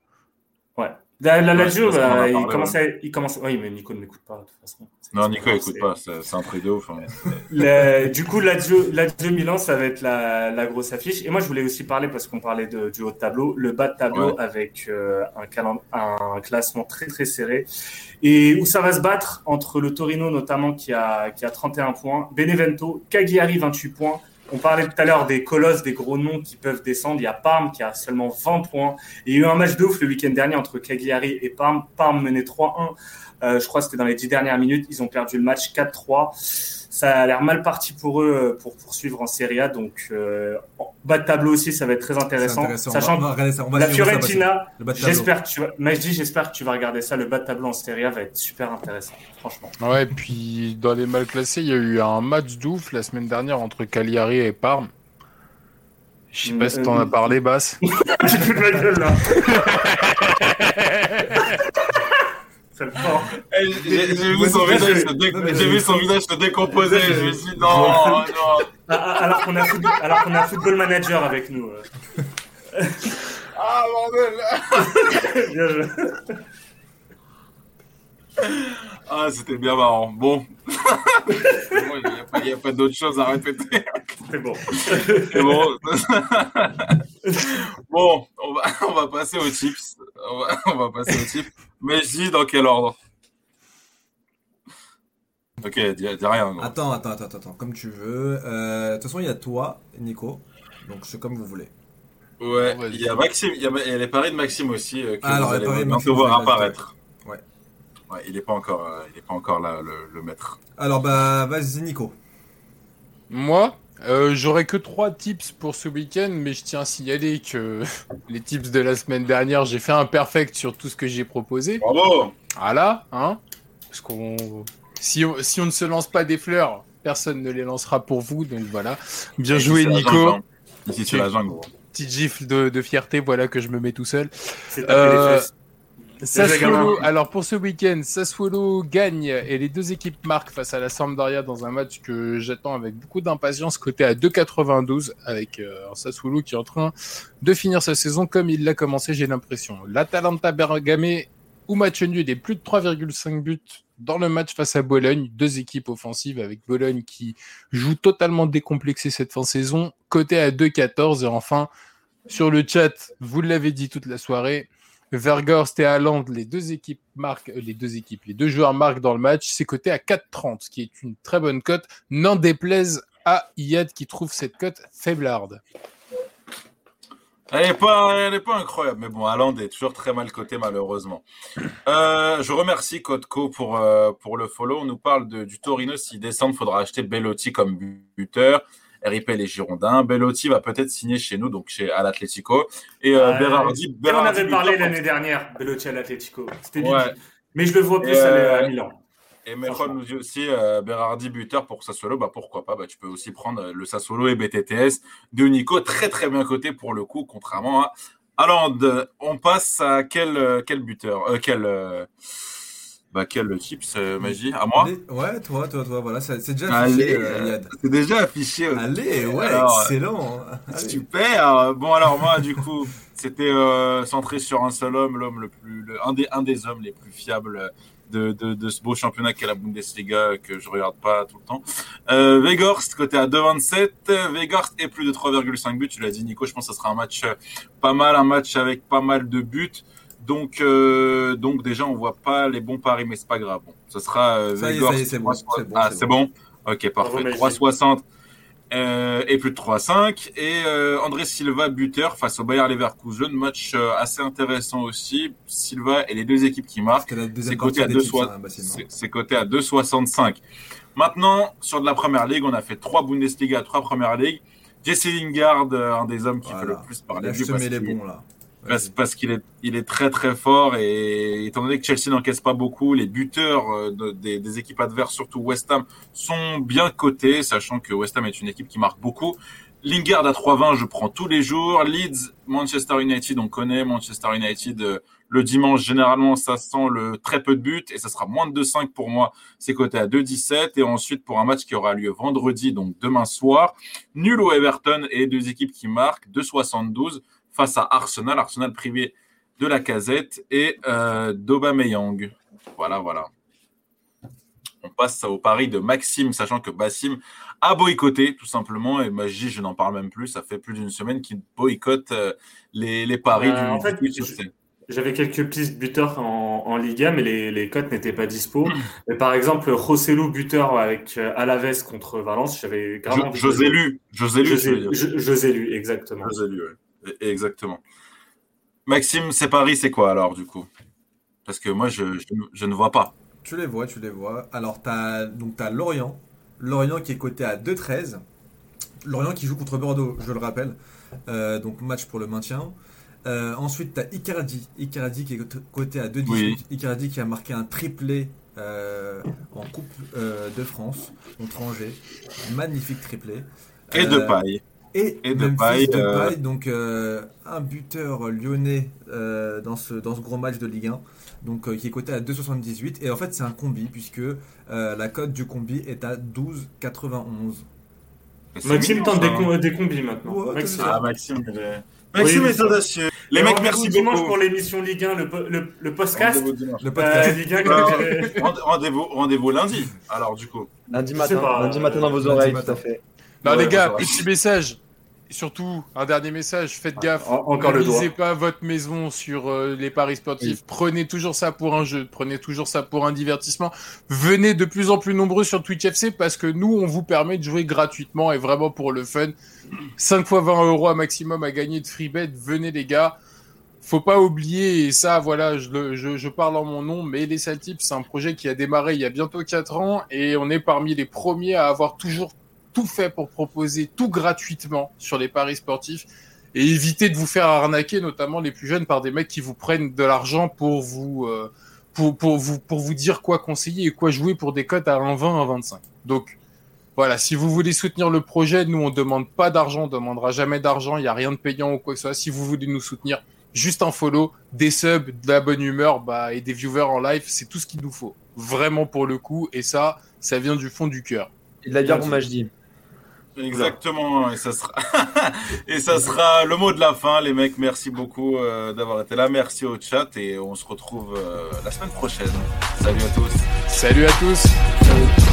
Ouais. La, la Lazio, bah, il, commence à, il commence. Oui, mais Nico ne m'écoute pas de toute façon. Non, Nico n'écoute pas, c'est un truc de ouf. Hein. du coup, Lazio, Lazio Milan, ça va être la, la, grosse affiche. Et moi, je voulais aussi parler, parce qu'on parlait de, du haut de tableau, le bas de tableau avec euh, un, un classement très très serré. Et où ça va se battre entre le Torino, notamment, qui a, qui a 31 points, Benevento, Cagliari, 28 points, on parlait tout à l'heure des colosses, des gros noms qui peuvent descendre. Il y a Parme qui a seulement 20 points. il y a eu un match de ouf le week-end dernier entre Cagliari et Parme. Parme menait 3-1. Euh, je crois que c'était dans les 10 dernières minutes. Ils ont perdu le match 4-3 ça a l'air mal parti pour eux euh, pour poursuivre en Serie A. Donc, euh, bas de tableau aussi, ça va être très intéressant. Sachant que la Fiorentina, j'espère que tu vas, j'espère que tu vas regarder ça. Le bas de tableau en Serie A va être super intéressant, franchement. Ouais, et puis dans les mal classés, il y a eu un match d'ouf la semaine dernière entre Cagliari et Parme. Je sais pas si t'en as parlé, Bass. J'ai plus de gueule là. Eh, j'ai vu, son visage se décomposer. Je me suis dit non, non. Ah, ah, alors qu'on a, football, alors qu'on a Football Manager avec nous. Euh. Ah, bordel Bien joué. Ah, c'était bien marrant. Bon. Il n'y a pas, d'autre chose à répéter. C'est bon. C'est bon. bon, on va, on va passer aux chips. On va, on va passer aux chips. Mais je dis dans quel ordre? Ok, dis, rien. Attends, attends, attends, attends, comme tu veux. Euh, de toute façon, il y a toi, Nico. Donc c'est comme vous voulez. Ouais, il y a Maxime, il y a, les paris de Maxime aussi euh, que Alors, vous allez bientôt voir apparaître. Ouais. Il n'est pas encore, euh, il est pas encore là le, le maître. Alors bah vas-y Nico. Moi, euh, J'aurais que trois tips pour ce week-end, mais je tiens à signaler que les tips de la semaine dernière, j'ai fait un perfect sur tout ce que j'ai proposé. Bravo Voilà, hein Parce qu'on... Si, on... si on ne se lance pas des fleurs, personne ne les lancera pour vous, donc voilà. Bien joué, Nico. Hein. Ici, c'est la jungle, Petite gifle de, fierté, voilà que je me mets tout seul. Euh, Sassuolo, alors pour ce week-end, Sassuolo gagne et les deux équipes marquent face à la Sampdoria dans un match que j'attends avec beaucoup d'impatience, côté à 2,92 avec euh, Sassuolo qui est en train de finir sa saison comme il l'a commencé, j'ai l'impression. L'Atalanta Bergame ou match nul et plus de 3,5 buts dans le match face à Bologne, deux équipes offensives avec Bologne qui joue totalement décomplexé cette fin de saison, côté à 2,14 et enfin sur le chat, vous l'avez dit toute la soirée, Vergorst et Haaland, les deux équipes marquent, euh, les deux équipes, les deux joueurs marquent dans le match. C'est coté à 4,30, ce qui est une très bonne cote. N'en déplaise à Iyad qui trouve cette cote faiblarde. Elle n'est pas, incroyable, mais bon, Haaland est toujours très mal coté malheureusement. Euh, je remercie Codco pour euh, pour le follow. On nous parle du Torino. S'il descend, il faudra acheter Bellotti comme buteur. RIP les Girondins. Bellotti va peut-être signer chez nous, donc chez à l'Atlético. Et euh, Berardi, On avait parlé l'année dernière, Bellotti à l'Atlético. C'était ouais. Mais je le vois plus à Milan. Et Meron nous dit aussi euh, Berardi buteur pour Sassuolo, bah pourquoi pas, bah, tu peux aussi prendre euh, le Sassuolo et BTTS de Nico, très très bien coté pour le coup, contrairement à Alors, On passe à quel, euh, quel buteur euh, Quel. Euh, bah, quel chips, Magie? À moi? Ouais, toi, toi, toi, voilà, c'est déjà affiché, Allez, C'est déjà affiché. Allez, ouais, excellent. Super. Bon, alors, moi, du coup, c'était centré sur un seul homme, l'homme le plus. Le, un, des, un des hommes les plus fiables de, de, de, ce beau championnat qu'est la Bundesliga que je regarde pas tout le temps. Euh, Weghorst côté à 2,27. Weghorst et plus de 3,5 buts. Tu l'as dit Nico, je pense que ce sera un match euh, pas mal, un match avec pas mal de buts. Donc, euh, donc déjà, on voit pas les bons paris, mais c'est pas grave. Bon, ce sera euh. C'est bon, ah, c'est bon. Ok, parfait. 3,60 euh, et plus de 3-5. Et euh, André Silva, buteur face au Bayer Leverkusen. Match euh, assez intéressant aussi. Silva et les deux équipes qui marquent. C'est coté à 2,65. Maintenant, sur de la première ligue, on a fait trois Bundesliga, trois premières ligues. Jesse Lingard, un des hommes qui fait le plus parler. Là, je te mets les bons, là. Parce, qu'il est, il est très très fort et étant donné que Chelsea n'encaisse pas beaucoup, les buteurs euh, des, équipes adverses, surtout West Ham, sont bien cotés, sachant que West Ham est une équipe qui marque beaucoup. Lingard à 3,20, je prends tous les jours. Leeds, Manchester United, on connaît Manchester United. Euh, le dimanche, généralement, ça sent le très peu de buts et ça sera moins de 2,5 pour moi. C'est coté à 2,17 et ensuite pour un match qui aura lieu vendredi, donc demain soir, nul au Everton et deux équipes qui marquent 2,72 face à Arsenal, Arsenal privé de la casette et euh. Voilà, voilà. On passe au pari de Maxime, sachant que Bassim a boycotté tout simplement. Et Magie, je n'en parle même plus. Ça fait plus d'une semaine qu'il boycotte euh, les, les, paris euh, du, en J'avais quelques pistes buteurs en, en Liga, mais les, les cotes n'étaient pas dispo. Mais par exemple, Rossellou buteur avec euh, Alaves contre Valence, j'avais grave. José Lu. José Lu, José Lu, exactement. José Lu, ouais. Exactement. Maxime, c'est Paris, c'est quoi alors du coup? Parce que moi, je, je, ne vois pas. Tu les vois, tu les vois. Alors, tu as, donc, as Lorient. Lorient qui est coté à 2-13. Lorient qui joue contre Bordeaux, je le rappelle. Euh, donc, match pour le maintien. Euh, ensuite, tu as Icardi. Icardi qui est coté à 2-18. Icardi qui a marqué un triplé euh, en Coupe de France contre Angers. Magnifique triplé. Et de paille. Et, de paille, euh, donc euh, un buteur lyonnais euh, dans, ce, dans ce gros match de Ligue 1, donc, qui est coté à 2,78. Et en fait, c'est un combi, puisque la cote du combi est à 12,91. Maxime tente des, des, combis maintenant. Maxime. Ah, Maxime, Maxime est audacieux. Les mecs, merci beaucoup. dimanche pour l'émission Ligue 1, le, le, le podcast. Le podcast. rendez-vous, rendez-vous lundi, alors du coup. Lundi matin, lundi matin dans vos oreilles, tout à fait. Non, les gars, petit message. Surtout, un dernier message, faites ah, gaffe. encore ne misez pas votre maison sur euh, les paris sportifs. Prenez toujours ça pour un jeu. Prenez toujours ça pour un divertissement. Venez de plus en plus nombreux sur Twitch FC parce que nous, on vous permet de jouer gratuitement et vraiment pour le fun. 5 fois 20 euros à maximum à gagner de free bet. Venez, les gars. Faut pas oublier, et ça, voilà, je, je, je parle en mon nom, mais les Saltips, c'est un projet qui a démarré il y a bientôt 4 ans et on est parmi les premiers à avoir toujours tout fait pour proposer tout gratuitement sur les paris sportifs et éviter de vous faire arnaquer, notamment les plus jeunes, par des mecs qui vous prennent de l'argent pour vous, euh, pour, pour, vous, pour vous dire quoi conseiller et quoi jouer pour des cotes à 1,20, 1,25. Donc, voilà, si vous voulez soutenir le projet, nous, on demande pas d'argent, on demandera jamais d'argent, il n'y a rien de payant ou quoi que ce soit. Si vous voulez nous soutenir, juste un follow, des subs, de la bonne humeur, bah, et des viewers en live, c'est tout ce qu'il nous faut. Vraiment pour le coup, et ça, ça vient du fond du cœur. Et de la bière pour dis. Exactement, et ça sera et ça sera le mot de la fin, les mecs. Merci beaucoup euh, d'avoir été là, merci au chat et on se retrouve euh, la semaine prochaine. Salut à tous. Salut à tous.